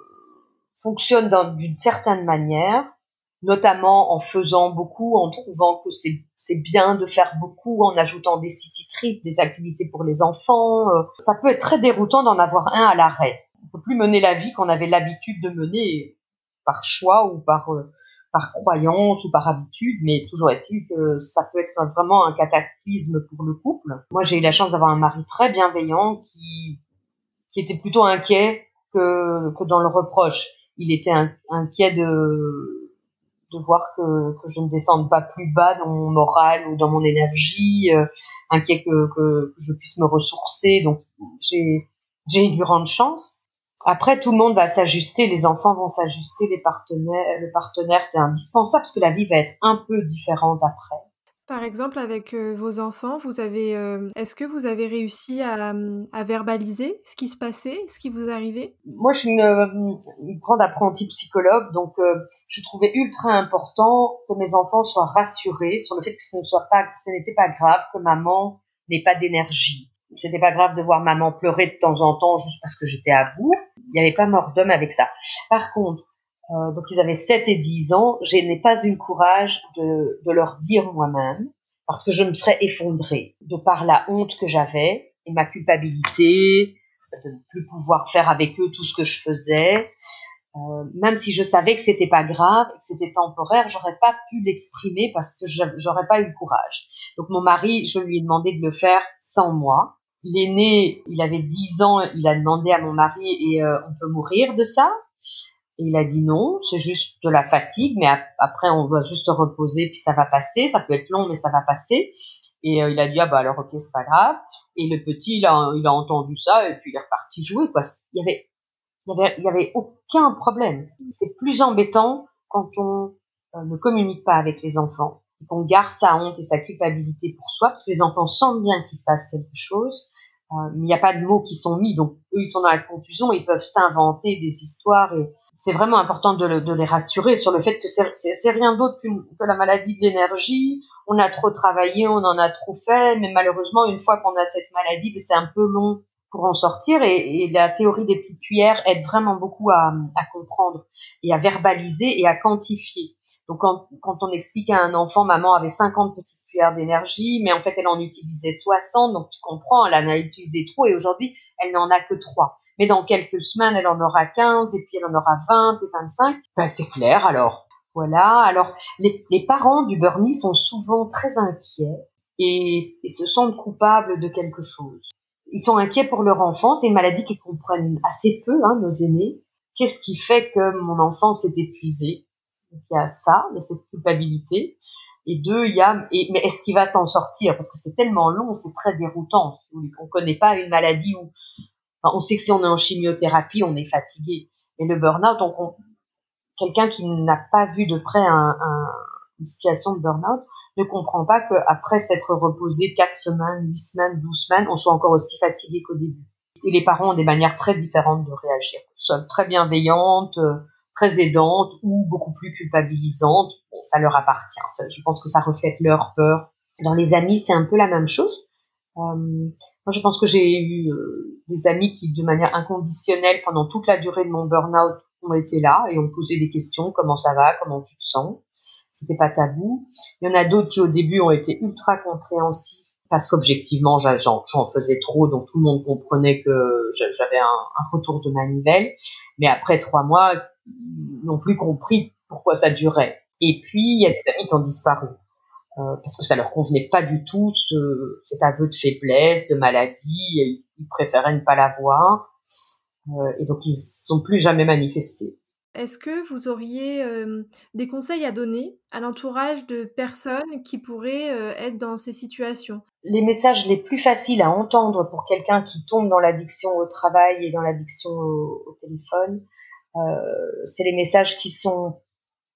[SPEAKER 2] fonctionnent d'une certaine manière, notamment en faisant beaucoup, en trouvant que c'est bien de faire beaucoup, en ajoutant des city trips, des activités pour les enfants. Euh, ça peut être très déroutant d'en avoir un à l'arrêt. On peut plus mener la vie qu'on avait l'habitude de mener par choix ou par euh, par croyance ou par habitude, mais toujours est-il que ça peut être vraiment un cataclysme pour le couple. Moi, j'ai eu la chance d'avoir un mari très bienveillant qui qui était plutôt inquiet que que dans le reproche. Il était inquiet de de voir que, que, je ne descende pas plus bas dans mon moral ou dans mon énergie, euh, inquiet que, que, je puisse me ressourcer. Donc j'ai j'ai une grande chance. Après, tout le monde va s'ajuster, les enfants vont s'ajuster, les partenaires, le partenaire, c'est indispensable parce que la vie va être un peu différente après.
[SPEAKER 1] Par exemple, avec euh, vos enfants, vous avez, euh, est-ce que vous avez réussi à, à, verbaliser ce qui se passait, ce qui vous arrivait?
[SPEAKER 2] Moi, je suis une, une, grande apprentie psychologue, donc euh, je trouvais ultra important que mes enfants soient rassurés sur le fait que ce ne soit pas, ce n'était pas grave que maman n'ait pas d'énergie. C'était pas grave de voir maman pleurer de temps en temps juste parce que j'étais à bout. Il n'y avait pas mort d'homme avec ça. Par contre, euh, donc ils avaient 7 et 10 ans, je n'ai pas eu le courage de, de leur dire moi-même, parce que je me serais effondrée de par la honte que j'avais et ma culpabilité, de ne plus pouvoir faire avec eux tout ce que je faisais. Euh, même si je savais que c'était pas grave, que c'était temporaire, j'aurais pas pu l'exprimer parce que j'aurais pas eu le courage. Donc mon mari, je lui ai demandé de le faire sans moi. L'aîné, il avait 10 ans, il a demandé à mon mari et euh, on peut mourir de ça. Et il a dit non, c'est juste de la fatigue, mais après on va juste reposer puis ça va passer. Ça peut être long, mais ça va passer. Et euh, il a dit ah bah alors ok c'est pas grave. Et le petit il a il a entendu ça et puis il est reparti jouer quoi. Il y avait il y avait il y avait aucun problème. C'est plus embêtant quand on euh, ne communique pas avec les enfants, qu'on garde sa honte et sa culpabilité pour soi, parce que les enfants sentent bien qu'il se passe quelque chose. Euh, il n'y a pas de mots qui sont mis, donc eux ils sont dans la confusion, ils peuvent s'inventer des histoires et c'est vraiment important de, les rassurer sur le fait que c'est rien d'autre que la maladie de l'énergie. On a trop travaillé, on en a trop fait, mais malheureusement, une fois qu'on a cette maladie, ben, c'est un peu long pour en sortir. Et, la théorie des petites cuillères aide vraiment beaucoup à, à, comprendre et à verbaliser et à quantifier. Donc quand, quand, on explique à un enfant, maman avait 50 petites cuillères d'énergie, mais en fait elle en utilisait 60, donc tu comprends, elle en a utilisé trop et aujourd'hui elle n'en a que 3 mais dans quelques semaines, elle en aura 15, et puis elle en aura 20 et 25. Ben, c'est clair, alors. Voilà. Alors, les, les parents du Bernie sont souvent très inquiets et, et, se sentent coupables de quelque chose. Ils sont inquiets pour leur enfant. C'est une maladie qu'ils comprennent assez peu, hein, nos aînés. Qu'est-ce qui fait que mon enfant s'est épuisé? Il y a ça, il y a cette culpabilité. Et deux, il y a, et, mais est-ce qu'il va s'en sortir? Parce que c'est tellement long, c'est très déroutant. On ne connaît pas une maladie où on sait que si on est en chimiothérapie, on est fatigué. Et le burn-out, on, quelqu'un qui n'a pas vu de près un, un, une situation de burn-out ne comprend pas qu'après s'être reposé 4 semaines, 8 semaines, 12 semaines, on soit encore aussi fatigué qu'au début. Et les parents ont des manières très différentes de réagir. Soit très bienveillantes, euh, très aidantes ou beaucoup plus culpabilisantes. Bon, ça leur appartient. je pense que ça reflète leur peur. Dans les amis, c'est un peu la même chose. Euh, moi, je pense que j'ai eu euh, des amis qui, de manière inconditionnelle, pendant toute la durée de mon burn-out, ont été là et ont posé des questions. Comment ça va? Comment tu te sens? C'était pas tabou. Il y en a d'autres qui, au début, ont été ultra compréhensifs parce qu'objectivement, j'en faisais trop, donc tout le monde comprenait que j'avais un, retour de manivelle. Mais après trois mois, ils n'ont plus compris pourquoi ça durait. Et puis, il y a des amis qui ont disparu. Euh, parce que ça leur convenait pas du tout ce, cet aveu de faiblesse, de maladie, et ils préféraient ne pas l'avoir, euh, et donc ils sont plus jamais manifestés.
[SPEAKER 1] Est-ce que vous auriez euh, des conseils à donner à l'entourage de personnes qui pourraient être dans ces situations?
[SPEAKER 2] Les messages les plus faciles à entendre pour quelqu'un qui tombe dans l'addiction au travail et dans l'addiction au, au, téléphone, c'est les messages qui sont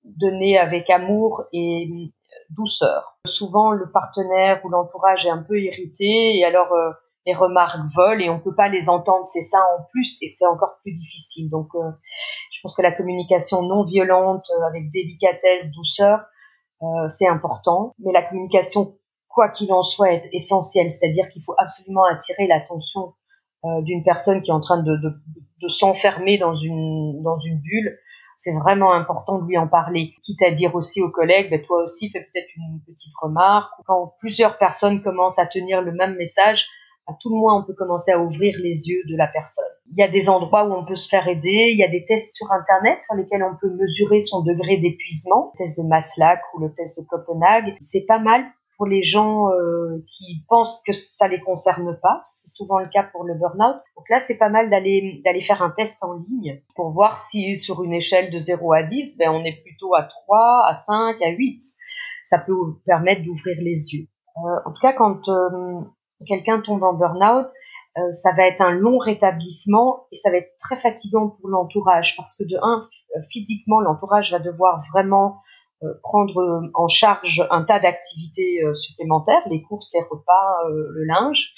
[SPEAKER 2] donnés avec amour et douceur. Souvent, le partenaire ou l'entourage est un peu irrité et alors euh, les remarques volent et on peut pas les entendre. C'est ça en plus et c'est encore plus difficile. Donc, euh, je pense que la communication non violente euh, avec délicatesse, douceur, c'est important. Mais la communication, quoi qu'il en soit, est essentielle. C'est-à-dire qu'il faut absolument attirer l'attention d'une personne qui est en train de, de, de s'enfermer dans une, dans une bulle c'est vraiment important de lui en parler. Quitte à dire aussi aux collègues, ben, toi aussi fais peut-être une petite remarque. Quand plusieurs personnes commencent à tenir le même message, à tout le moins on peut commencer à ouvrir les yeux de la personne. Il y a des endroits où on peut se faire aider, il y a des tests sur internet sur lesquels on peut mesurer son degré d'épuisement, le test de Maslach ou le test de Copenhague. C'est pas mal pour les gens euh, qui pensent que ça les concerne pas. C'est souvent le cas pour le burn-out. Donc là, c'est pas mal d'aller d'aller faire un test en ligne pour voir si sur une échelle de 0 à 10, ben on est plutôt à 3, à 5, à 8. Ça peut permettre d'ouvrir les yeux. Euh, en tout cas, quand euh, quelqu'un tombe en burn-out, ça va être un long rétablissement et ça va être très fatigant pour l'entourage parce que de un, physiquement, l'entourage va devoir vraiment prendre en charge un tas d'activités supplémentaires, les courses, les repas, le linge,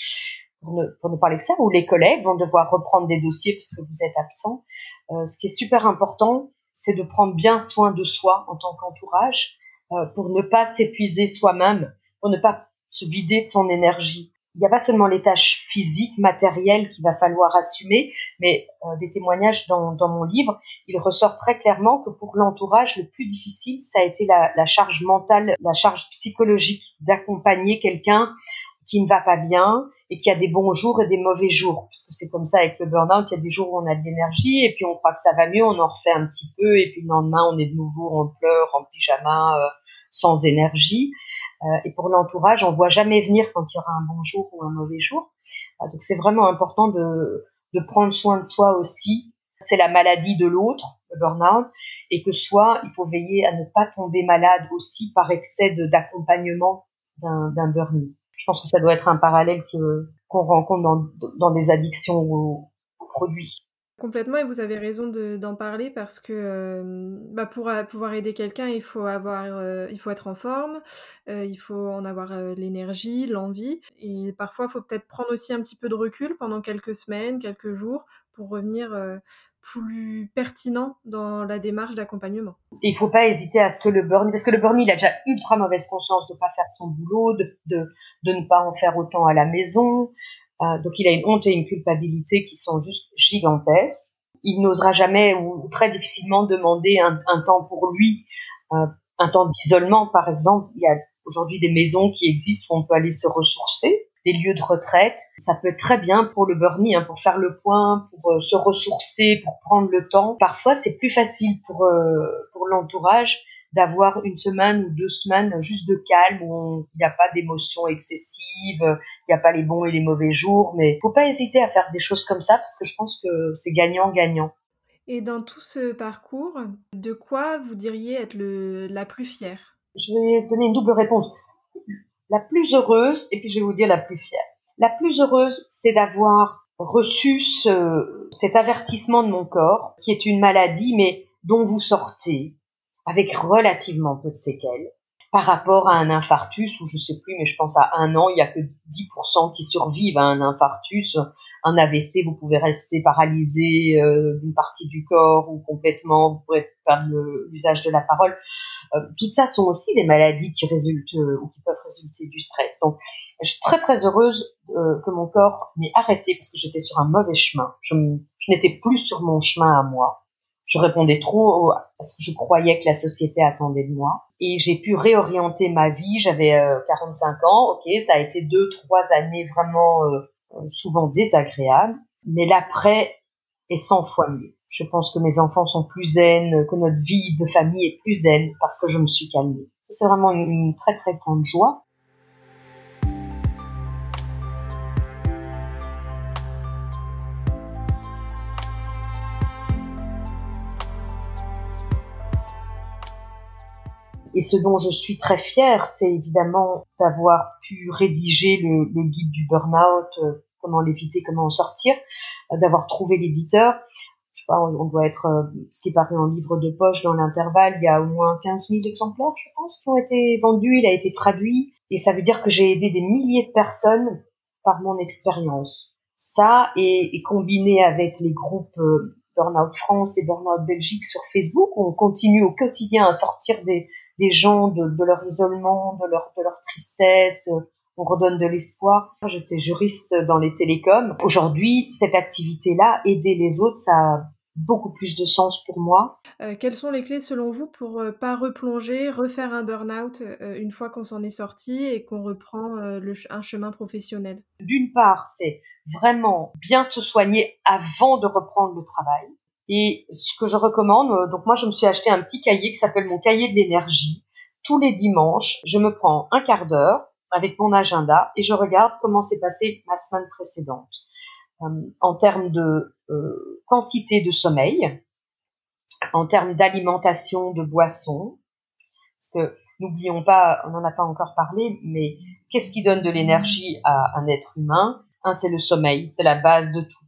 [SPEAKER 2] pour ne, pour ne que ça, ou les collègues vont devoir reprendre des dossiers puisque vous êtes absent. ce qui est super important, c'est de prendre bien soin de soi en tant qu'entourage euh, pour ne pas s'épuiser soi-même, pour ne pas se vider de son énergie. Il n'y a pas seulement les tâches physiques, matérielles qu'il va falloir assumer, mais euh, des témoignages dans, dans, mon livre, il ressort très clairement que pour l'entourage, le plus difficile, ça a été la, la charge mentale, la charge psychologique d'accompagner quelqu'un qui ne va pas bien, et qu'il y a des bons jours et des mauvais jours. Parce que c'est comme ça avec le burn-out, il y a des jours où on a de l'énergie et puis on croit que ça va mieux, on en refait un petit peu et puis le lendemain on est de nouveau en pleurs, en pyjama, euh, sans énergie. Euh, et pour l'entourage, on voit jamais venir quand il y aura un bon jour ou un mauvais jour. Euh, donc c'est vraiment important de, de prendre soin de soi aussi. C'est la maladie de l'autre, le burn-out, et que soit il faut veiller à ne pas tomber malade aussi par excès d'accompagnement d'un burn-out. Je pense que ça doit être un parallèle qu'on rencontre dans, dans des addictions aux, produits.
[SPEAKER 1] Complètement, et vous avez raison d'en parler parce que euh, bah pour pouvoir aider quelqu'un, il faut avoir, euh, il faut être en forme, euh, il faut en avoir l'énergie, l'envie, et parfois il faut peut-être prendre aussi un petit peu de recul pendant quelques semaines, quelques jours pour revenir plus pertinent dans la démarche d'accompagnement.
[SPEAKER 2] Il ne faut pas hésiter à ce que le burn, parce que le burn, il a déjà ultra mauvaise conscience de ne pas faire son boulot, de, de, de, ne pas en faire autant à la maison. Euh, donc il a une honte et une culpabilité qui sont juste gigantesques. Il n'osera jamais ou, très difficilement demander un, temps pour lui, euh, un temps d'isolement par exemple. Il y a aujourd'hui des maisons qui existent où on peut aller se ressourcer des lieux de retraite. Ça peut être très bien pour le burnie, hein, pour faire le point, pour euh, se ressourcer, pour prendre le temps. Parfois, c'est plus facile pour, pour l'entourage d'avoir une semaine ou deux semaines juste de calme où il n'y a pas d'émotions excessives, il n'y a pas les bons et les mauvais jours, mais faut pas hésiter à faire des choses comme ça parce que je pense que c'est gagnant-gagnant.
[SPEAKER 1] Et dans tout ce parcours, de quoi vous diriez être le, la plus fière?
[SPEAKER 2] Je vais donner une double réponse la plus heureuse, et puis je vais vous dire la plus fière. La plus heureuse, c'est d'avoir reçu ce, cet avertissement de mon corps, qui est une maladie, mais dont vous sortez avec relativement peu de séquelles, par rapport à un infarctus, ou je sais plus, mais je pense à un an, il y a que 10% qui survivent à un infarctus. Un AVC, vous pouvez rester paralysé euh, d'une partie du corps ou complètement, vous pouvez perdre l'usage de la parole. Euh, toutes ça sont aussi des maladies qui résultent euh, ou qui peuvent résulter du stress. Donc, je suis très très heureuse euh, que mon corps m'ait arrêté parce que j'étais sur un mauvais chemin. Je, n'étais plus sur mon chemin à moi. Je répondais trop à ce que je croyais que la société attendait de moi. Et j'ai pu réorienter ma vie. J'avais 45 ans. Ok, ça a été deux, trois années vraiment souvent désagréables. Mais l'après est 100 fois mieux. Je pense que mes enfants sont plus zen, que notre vie de famille est plus zen parce que je me suis calmée. C'est vraiment une, très très grande joie. Et ce dont je suis très fière, c'est évidemment d'avoir pu rédiger le, le guide du burn-out, euh, comment l'éviter, comment en sortir, euh, d'avoir trouvé l'éditeur. On, doit être, euh, ce qui paraît en livre de poche dans l'intervalle, il y a au moins 15 000 exemplaires, je pense, qui ont été vendus, il a été traduit, et ça veut dire que j'ai aidé des milliers de personnes par mon expérience. Ça, et, combiné avec les groupes euh, Burnout France et Burnout Belgique sur Facebook, on continue au quotidien à sortir des, des gens de, de leur isolement, de leur, de leur tristesse, on redonne de l'espoir. J'étais juriste dans les télécoms. Aujourd'hui, cette activité-là, aider les autres, ça a beaucoup plus de sens pour moi.
[SPEAKER 1] Euh, quelles sont les clés selon vous pour euh, pas replonger, refaire un burn-out euh, une fois qu'on s'en est sorti et qu'on reprend un chemin professionnel?
[SPEAKER 2] D'une part, c'est vraiment bien se soigner avant de reprendre le travail. Et ce que je recommande, donc moi je me suis acheté un petit cahier qui s'appelle mon cahier de l'énergie. Tous les dimanches, je me prends un quart d'heure avec mon agenda et je regarde comment s'est passée ma semaine précédente euh, en termes de euh, quantité de sommeil, en termes d'alimentation, de boissons, parce que n'oublions pas, on n'en a pas encore parlé, mais qu'est-ce qui donne de l'énergie à un être humain? Un, c'est le sommeil, c'est la base de tout.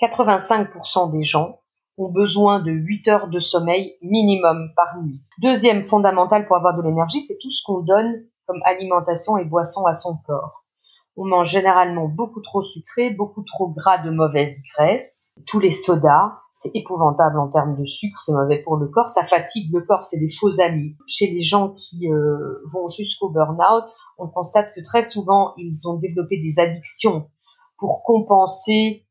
[SPEAKER 2] 85% des gens ont besoin de 8 heures de sommeil minimum par nuit. Deuxième fondamental pour avoir de l'énergie, c'est tout ce qu'on donne comme alimentation et boisson à son corps. On mange généralement beaucoup trop sucré, beaucoup trop gras de mauvaise graisse. Tous les sodas, c'est épouvantable en termes de sucre, c'est mauvais pour le corps, ça fatigue le corps, c'est des faux amis. Chez les gens qui euh, vont jusqu'au burn-out, on constate que très souvent, ils ont développé des addictions pour compenser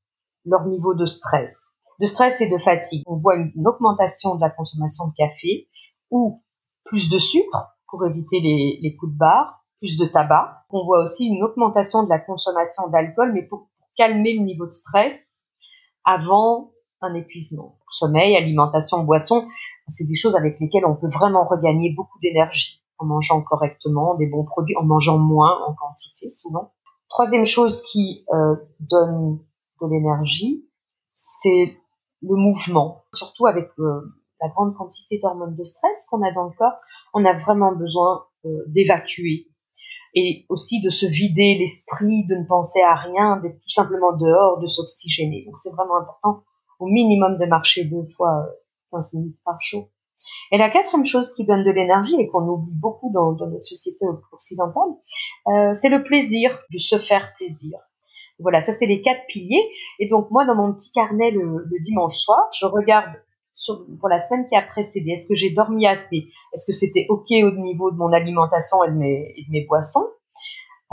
[SPEAKER 2] leur niveau de stress de stress et de fatigue. On voit une, augmentation de la consommation de café ou plus de sucre pour éviter les, coups de barre, plus de tabac. On voit aussi une augmentation de la consommation d'alcool, mais pour, calmer le niveau de stress avant un épuisement. Sommeil, alimentation, boisson, c'est des choses avec lesquelles on peut vraiment regagner beaucoup d'énergie en mangeant correctement, des bons produits, en mangeant moins en quantité souvent. Troisième chose qui euh, donne de l'énergie, c'est le mouvement, surtout avec euh, la grande quantité d'hormones de stress qu'on a dans le corps, on a vraiment besoin euh, d'évacuer et aussi de se vider l'esprit, de ne penser à rien, d'être tout simplement dehors, de s'oxygéner. Donc c'est vraiment important au minimum de marcher deux fois 15 euh, minutes par jour. Et la quatrième chose qui donne de l'énergie et qu'on oublie beaucoup dans, notre société occidentale, c'est le plaisir, de se faire plaisir. Voilà, ça c'est les quatre piliers. Et donc moi, dans mon petit carnet le, dimanche soir, je regarde sur, pour la semaine qui a précédé. Est-ce que j'ai dormi assez? Est-ce que c'était ok au niveau de mon alimentation et de mes, et de mes boissons?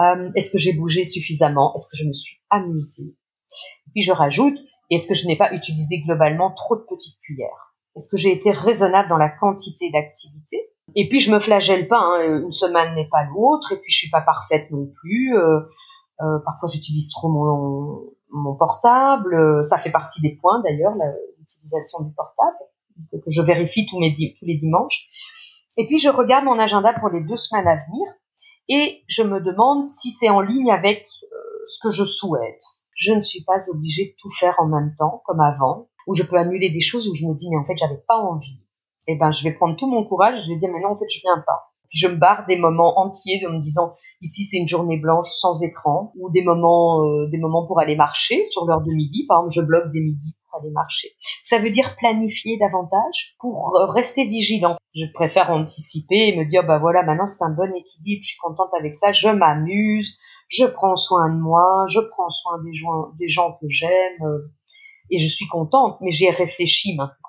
[SPEAKER 2] Euh, Est-ce que j'ai bougé suffisamment? Est-ce que je me suis amusée? Puis je rajoute, est-ce que je n'ai pas utilisé globalement trop de petites cuillères? Est-ce que j'ai été raisonnable dans la quantité d'activité? Et puis je me flagelle pas. Hein, une semaine n'est pas l'autre. Et puis je suis pas parfaite non plus. Euh, euh, parfois, j'utilise trop mon, portable. Ça fait partie des points d'ailleurs, l'utilisation du portable, que je vérifie tous, les dimanches. Et puis, je regarde mon agenda pour les deux semaines à venir et je me demande si c'est en ligne avec euh, ce que je souhaite. Je ne suis pas obligée de tout faire en même temps, comme avant, où je peux annuler des choses où je me dis, mais en fait, j'avais pas envie. Eh ben, je vais prendre tout mon courage, je vais dire, mais non, en fait, je viens pas je me barre des moments entiers en me disant ici c'est une journée blanche sans écran ou des moments euh, des moments pour aller marcher sur l'heure de midi. Par exemple je bloque des midis pour aller marcher. Ça veut dire planifier davantage pour euh, rester vigilant. Je préfère anticiper et me dire bah voilà maintenant c'est un bon équilibre je suis contente avec ça je m'amuse je prends soin de moi je prends soin des gens des gens que j'aime euh, et je suis contente mais j'ai réfléchi maintenant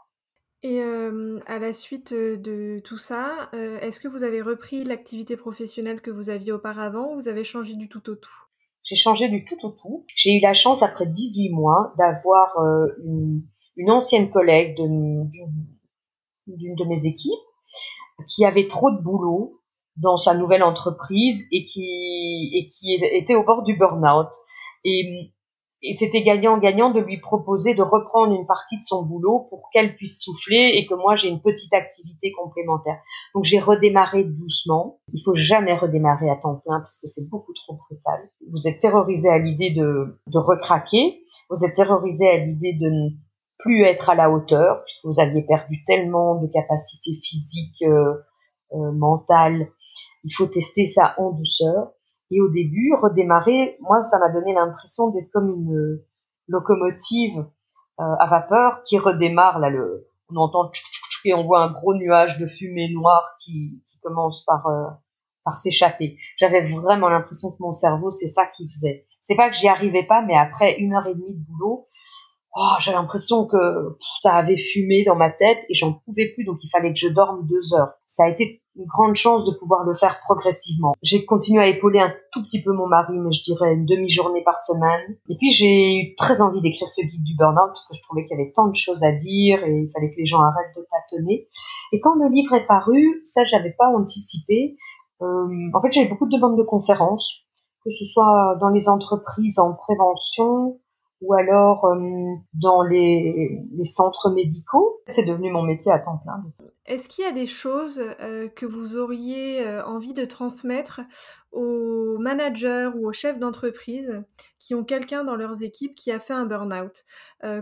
[SPEAKER 1] et euh, à la suite euh, de tout ça, euh, est-ce que vous avez repris l'activité professionnelle que vous aviez auparavant ou vous avez changé du tout au tout?
[SPEAKER 2] J'ai changé du tout au tout. J'ai eu la chance, après 18 mois, d'avoir une, ancienne collègue d'une de mes équipes qui avait trop de boulot dans sa nouvelle entreprise et qui, était au bord du burn-out. Et c'était gagnant-gagnant de lui proposer de reprendre une partie de son boulot pour qu'elle puisse souffler et que moi j'ai une petite activité complémentaire. Donc j'ai redémarré doucement. Il faut jamais redémarrer à temps plein parce que c'est beaucoup trop brutal. Vous êtes terrorisé à l'idée de, de recraquer. Vous êtes terrorisé à l'idée de ne plus être à la hauteur puisque vous aviez perdu tellement de capacités physiques, euh, euh, mentales. Il faut tester ça en douceur. Et au début, redémarrer, moi, ça m'a donné l'impression d'être comme une locomotive euh, à vapeur qui redémarre. Là, on entend et on voit un gros nuage de fumée noire qui, commence par euh, par s'échapper. J'avais vraiment l'impression que mon cerveau, c'est ça qui faisait. C'est pas que j'y arrivais pas, mais après une heure et demie de boulot, oh, j'avais l'impression que ça avait fumé dans ma tête et j'en pouvais plus, donc il fallait que je dorme deux heures. Ça a été une grande chance de pouvoir le faire progressivement. J'ai continué à épauler un tout petit peu mon mari, mais je dirais une demi-journée par semaine. Et puis j'ai eu très envie d'écrire ce guide du burn-out parce que je trouvais qu'il y avait tant de choses à dire et il fallait que les gens arrêtent de tâtonner. Et quand le livre est paru, ça j'avais pas anticipé. Euh, en fait, j'avais beaucoup de demandes de conférences, que ce soit dans les entreprises en prévention, ou alors euh, dans les, les, centres médicaux. C'est devenu mon métier à temps plein.
[SPEAKER 1] Est-ce qu'il y a des choses euh, que vous auriez euh, envie de transmettre aux managers ou aux chefs d'entreprise qui ont quelqu'un dans leurs équipes qui a fait un burn-out?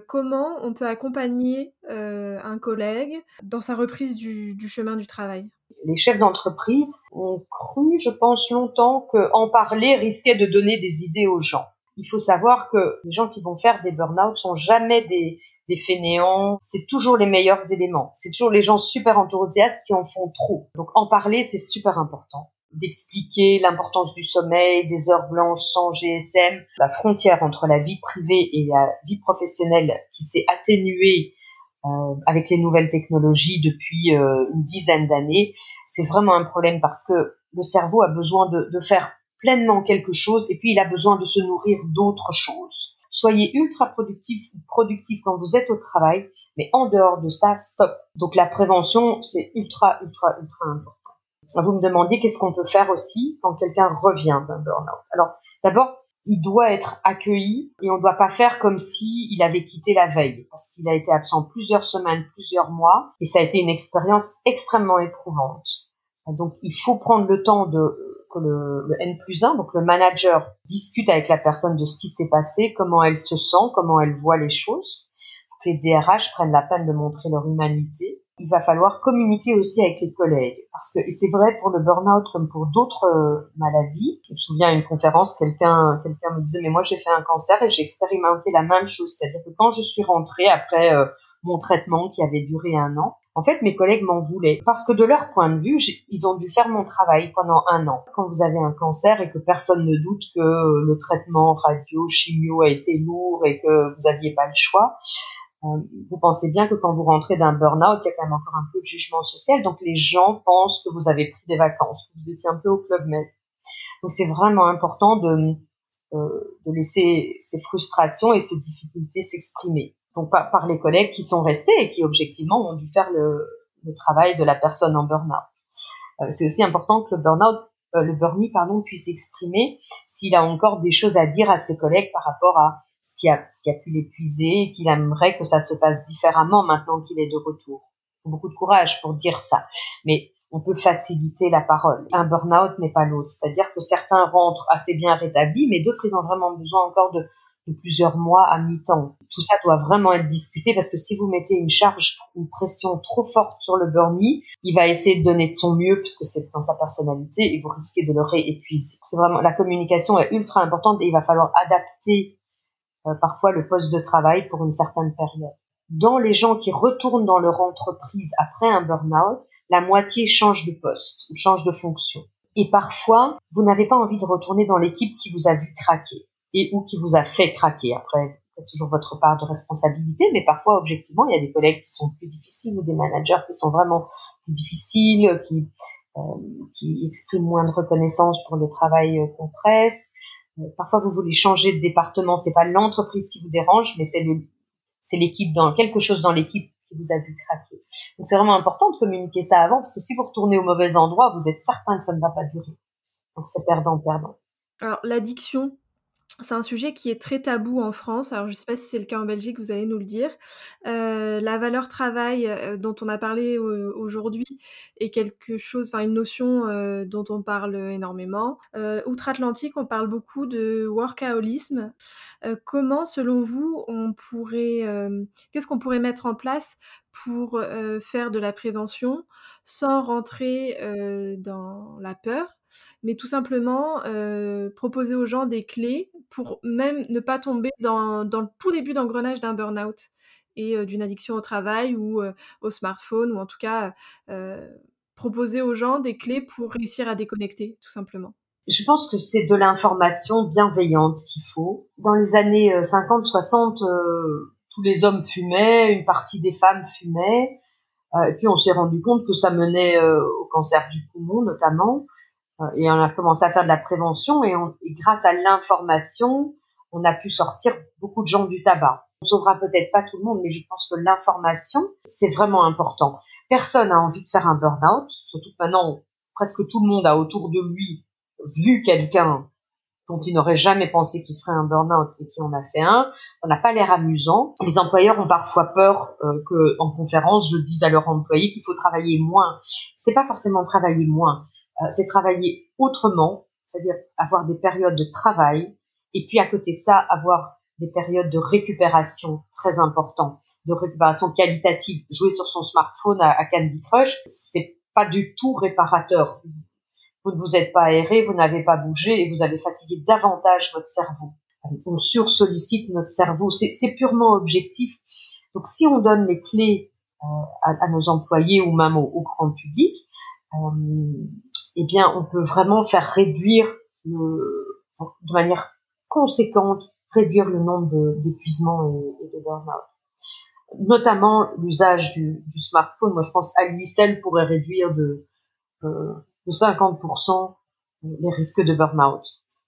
[SPEAKER 1] Comment on peut accompagner un collègue dans sa reprise du, du chemin du travail?
[SPEAKER 2] Les chefs d'entreprise ont cru, je pense longtemps, qu'en parler risquait de donner des idées aux gens. Il faut savoir que les gens qui vont faire des burn-out sont jamais des, des fainéants. C'est toujours les meilleurs éléments. C'est toujours les gens super enthousiastes qui en font trop. Donc en parler, c'est super important d'expliquer l'importance du sommeil, des heures blanches sans GSM, la frontière entre la vie privée et la vie professionnelle qui s'est atténuée euh, avec les nouvelles technologies depuis euh, une dizaine d'années. C'est vraiment un problème parce que le cerveau a besoin de, de faire pleinement quelque chose et puis il a besoin de se nourrir d'autres choses. Soyez ultra productif productif quand vous êtes au travail, mais en dehors de ça, stop. Donc la prévention, c'est ultra, ultra, ultra important. Vous me demandez qu'est-ce qu'on peut faire aussi quand quelqu'un revient d'un burn-out. Alors d'abord, il doit être accueilli et on ne doit pas faire comme si il avait quitté la veille parce qu'il a été absent plusieurs semaines, plusieurs mois et ça a été une expérience extrêmement éprouvante. Donc il faut prendre le temps de que le, le, N plus 1, donc le manager, discute avec la personne de ce qui s'est passé, comment elle se sent, comment elle voit les choses. Que les DRH prennent la peine de montrer leur humanité. Il va falloir communiquer aussi avec les collègues. Parce que, c'est vrai pour le burn-out comme pour d'autres euh, maladies. Je me souviens à une conférence, quelqu'un, quelqu'un me disait, mais moi j'ai fait un cancer et j'ai expérimenté la même chose. C'est-à-dire que quand je suis rentrée après euh, mon traitement qui avait duré un an, en fait, mes collègues m'en voulaient parce que de leur point de vue, ils ont dû faire mon travail pendant un an. Quand vous avez un cancer et que personne ne doute que le traitement radio, chimio a été lourd et que vous aviez pas le choix, euh, vous pensez bien que quand vous rentrez d'un burn-out, il y a quand même encore un peu de jugement social. Donc les gens pensent que vous avez pris des vacances, que vous étiez un peu au club med. Donc c'est vraiment important de, euh, de laisser ces frustrations et ces difficultés s'exprimer donc par, par, les collègues qui sont restés et qui objectivement ont dû faire le, le travail de la personne en burn-out. Euh, c'est aussi important que le burn-out, euh, le burnie pardon, puisse exprimer s'il a encore des choses à dire à ses collègues par rapport à ce qui a, ce qui a pu l'épuiser et qu'il aimerait que ça se passe différemment maintenant qu'il est de retour. Beaucoup de courage pour dire ça, mais on peut faciliter la parole. Un burn-out n'est pas l'autre, c'est-à-dire que certains rentrent assez bien rétablis, mais d'autres ils ont vraiment besoin encore de de plusieurs mois à mi-temps. Tout ça doit vraiment être discuté parce que si vous mettez une charge, une pression trop forte sur le burnie, il va essayer de donner de son mieux puisque c'est dans sa personnalité et vous risquez de le réépuiser. C'est vraiment la communication est ultra importante et il va falloir adapter euh, parfois le poste de travail pour une certaine période. Dans les gens qui retournent dans leur entreprise après un burn-out, la moitié change de poste ou change de fonction. Et parfois, vous n'avez pas envie de retourner dans l'équipe qui vous a vu craquer et ou qui vous a fait craquer. Après, c'est toujours votre part de responsabilité, mais parfois, objectivement, il y a des collègues qui sont plus difficiles ou des managers qui sont vraiment plus difficiles, qui, euh, qui expriment moins de reconnaissance pour le travail euh, qu'on presse. Euh, parfois, vous voulez changer de département. C'est pas l'entreprise qui vous dérange, mais c'est le, c'est l'équipe dans quelque chose dans l'équipe qui vous a vu craquer. Donc, c'est vraiment important de communiquer ça avant, parce que si vous retournez au mauvais endroit, vous êtes certain que ça ne va pas durer. Donc, c'est perdant-perdant.
[SPEAKER 1] Alors, l'addiction, c'est un sujet qui est très tabou en France. Alors, je ne sais pas si c'est le cas en Belgique, vous allez nous le dire. Euh, la valeur travail euh, dont on a parlé euh, aujourd'hui est quelque chose, enfin une notion dont on parle énormément. Outre-Atlantique, on parle beaucoup de workaholisme. comment, selon vous, on pourrait, qu'est-ce qu'on pourrait mettre en place pour faire de la prévention sans rentrer dans la peur mais tout simplement proposer aux gens des clés pour même ne pas tomber dans, dans le tout début d'engrenage d'un burn-out et d'une addiction au travail ou au smartphone, ou en tout cas proposer aux gens des clés pour réussir à déconnecter, tout simplement.
[SPEAKER 2] Je pense que c'est de l'information bienveillante qu'il faut. Dans les années 50-60, tous les hommes fumaient, une partie des femmes fumaient, et puis on s'est rendu compte que ça menait au cancer du poumon notamment. Euh, et on a commencé à faire de la prévention et, on, et grâce à l'information, on a pu sortir beaucoup de gens du tabac. On sauvera peut-être pas tout le monde, mais je pense que l'information, c'est vraiment important. Personne n'a envie de faire un burn-out, surtout que maintenant, presque tout le monde a autour de lui vu quelqu'un dont il n'aurait jamais pensé qu'il ferait un burn-out et qui en a fait un. Ça n'a pas l'air amusant. Les employeurs ont parfois peur euh, que, en conférence, je dise à leurs employés qu'il faut travailler moins. C'est pas forcément travailler moins. Euh, c'est travailler autrement, c'est-à-dire avoir des périodes de travail et puis à côté de ça avoir des périodes de récupération très importantes, de récupération qualitative. Jouer sur son smartphone à, à Candy Crush, c'est pas du tout réparateur. Vous ne vous êtes pas aéré, vous n'avez pas bougé et vous avez fatigué davantage votre cerveau. on sursollicite notre cerveau. C'est purement objectif. Donc si on donne les clés euh, à, nos employés ou même au, grand public, euh, eh bien on peut vraiment faire réduire de manière conséquente réduire le nombre d'épuisements et, de burn-out. Notamment l'usage du, smartphone, moi je pense à lui seul pourrait réduire de, euh, de 50% les risques de burn-out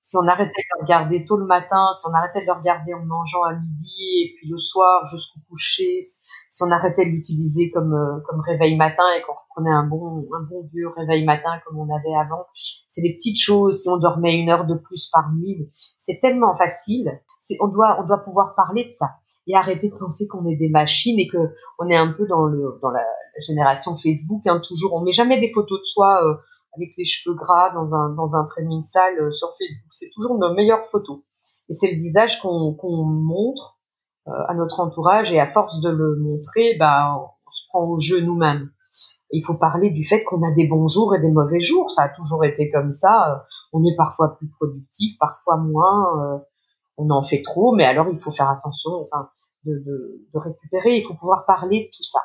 [SPEAKER 2] si on arrêtait de le regarder tôt le matin, si on arrêtait de le regarder en mangeant à midi et puis le soir jusqu'au coucher, si on arrêtait de l'utiliser comme euh, comme réveil matin et qu'on reprenait un bon un bon vieux réveil matin comme on avait avant, c'est des petites choses. Si on dormait une heure de plus par nuit, c'est tellement facile. C'est on doit on doit pouvoir parler de ça et arrêter de penser qu'on est des machines et que on est un peu dans le dans la, génération Facebook. Hein, toujours, on met jamais des photos de soi. Euh, avec les cheveux gras dans un, dans un training salle euh, sur Facebook. C'est toujours nos meilleures photos. Et c'est le visage qu'on montre euh, à notre entourage et à force de le montrer, bah, on se prend au jeu nous-mêmes. Il faut parler du fait qu'on a des bons jours et des mauvais jours. Ça a toujours été comme ça. On est parfois plus productif, parfois moins. Euh, on en fait trop, mais alors il faut faire attention enfin, de, de, de récupérer. Il faut pouvoir parler de tout ça.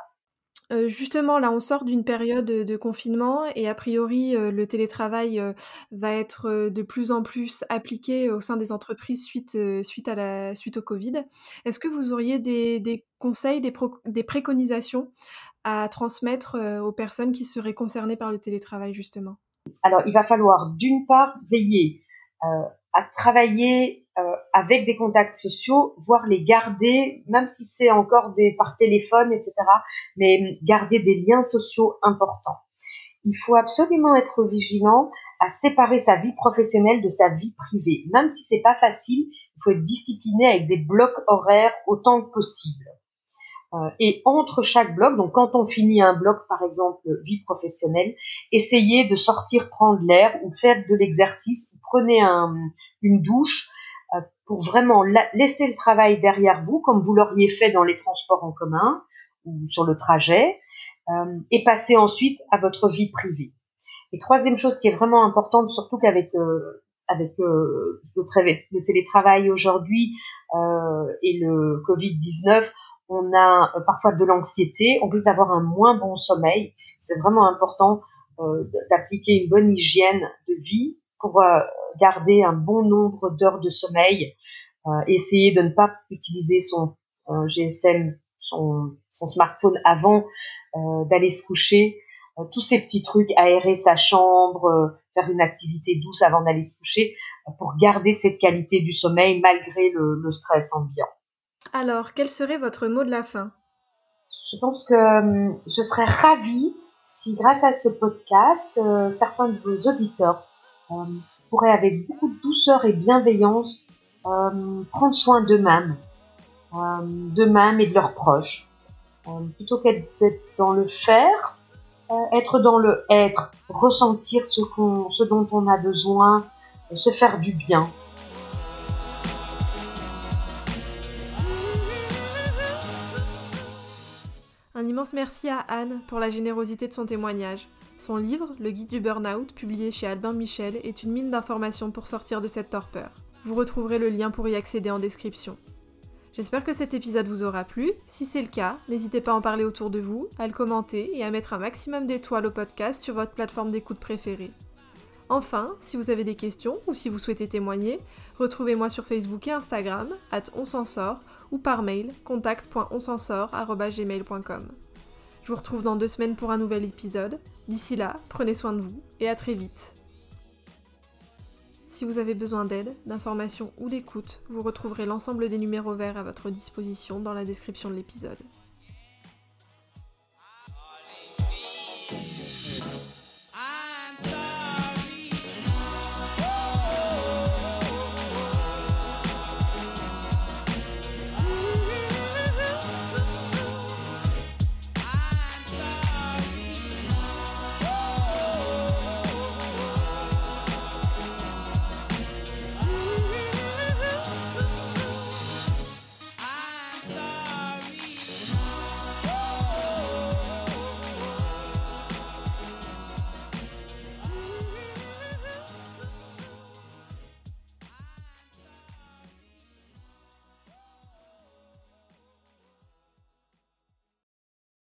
[SPEAKER 1] Euh, justement, là, on sort d'une période de confinement et a priori, euh, le télétravail euh, va être de plus en plus appliqué au sein des entreprises suite, suite, à la, suite au Covid. Est-ce que vous auriez des, conseils, des, des, préconisations à transmettre aux personnes qui seraient concernées par le télétravail, justement?
[SPEAKER 2] Alors, il va falloir d'une part veiller à travailler euh, avec des contacts sociaux, voire les garder, même si c'est encore par téléphone, etc. Mais garder des liens sociaux importants. Il faut absolument être vigilant à séparer sa vie professionnelle de sa vie privée. Même si c'est pas facile, il faut être discipliné avec des blocs horaires autant que possible. Euh, et entre chaque bloc, donc quand on finit un bloc, par exemple vie professionnelle, essayez de sortir prendre l'air ou faire de l'exercice ou prenez un, une douche pour vraiment laisser le travail derrière vous, comme vous l'auriez fait dans les transports en commun ou sur le trajet, euh, et passer ensuite à votre vie privée. Et troisième chose qui est vraiment importante, surtout qu'avec euh, avec le, le, télétravail aujourd'hui et le Covid-19, on a parfois de l'anxiété, on risque d'avoir un moins bon sommeil. C'est vraiment important d'appliquer une bonne hygiène de vie pour garder un bon nombre d'heures de sommeil, euh, essayer de ne pas utiliser son euh, GSM, son, son, smartphone avant euh, d'aller se coucher, tous ces petits trucs, aérer sa chambre, faire une activité douce avant d'aller se coucher, pour garder cette qualité du sommeil malgré le, le, stress ambiant.
[SPEAKER 1] Alors, quel serait votre mot de la fin?
[SPEAKER 2] Je pense que je serais ravie si, grâce à ce podcast, certains de vos auditeurs pourraient avec beaucoup de douceur et bienveillance euh, prendre soin d'eux-mêmes, euh, d'eux-mêmes et de leurs proches. Euh, plutôt qu'être dans le faire, être dans le être, ressentir ce, ce dont on a besoin, se faire du bien.
[SPEAKER 1] Un immense merci à Anne pour la générosité de son témoignage. Son livre, Le Guide du Burnout, publié chez Albin Michel, est une mine d'informations pour sortir de cette torpeur. Vous retrouverez le lien pour y accéder en description. J'espère que cet épisode vous aura plu. Si c'est le cas, n'hésitez pas à en parler autour de vous, à le commenter et à mettre un maximum d'étoiles au podcast sur votre plateforme d'écoute préférée. Enfin, si vous avez des questions ou si vous souhaitez témoigner, retrouvez-moi sur Facebook et Instagram, at ou par mail, contact.onsensort.gmail.com. Je vous retrouve dans deux semaines pour un nouvel épisode. D'ici là, prenez soin de vous et à très vite. Si vous avez besoin d'aide, d'informations ou d'écoute, vous retrouverez l'ensemble des numéros verts à votre disposition dans la description de l'épisode.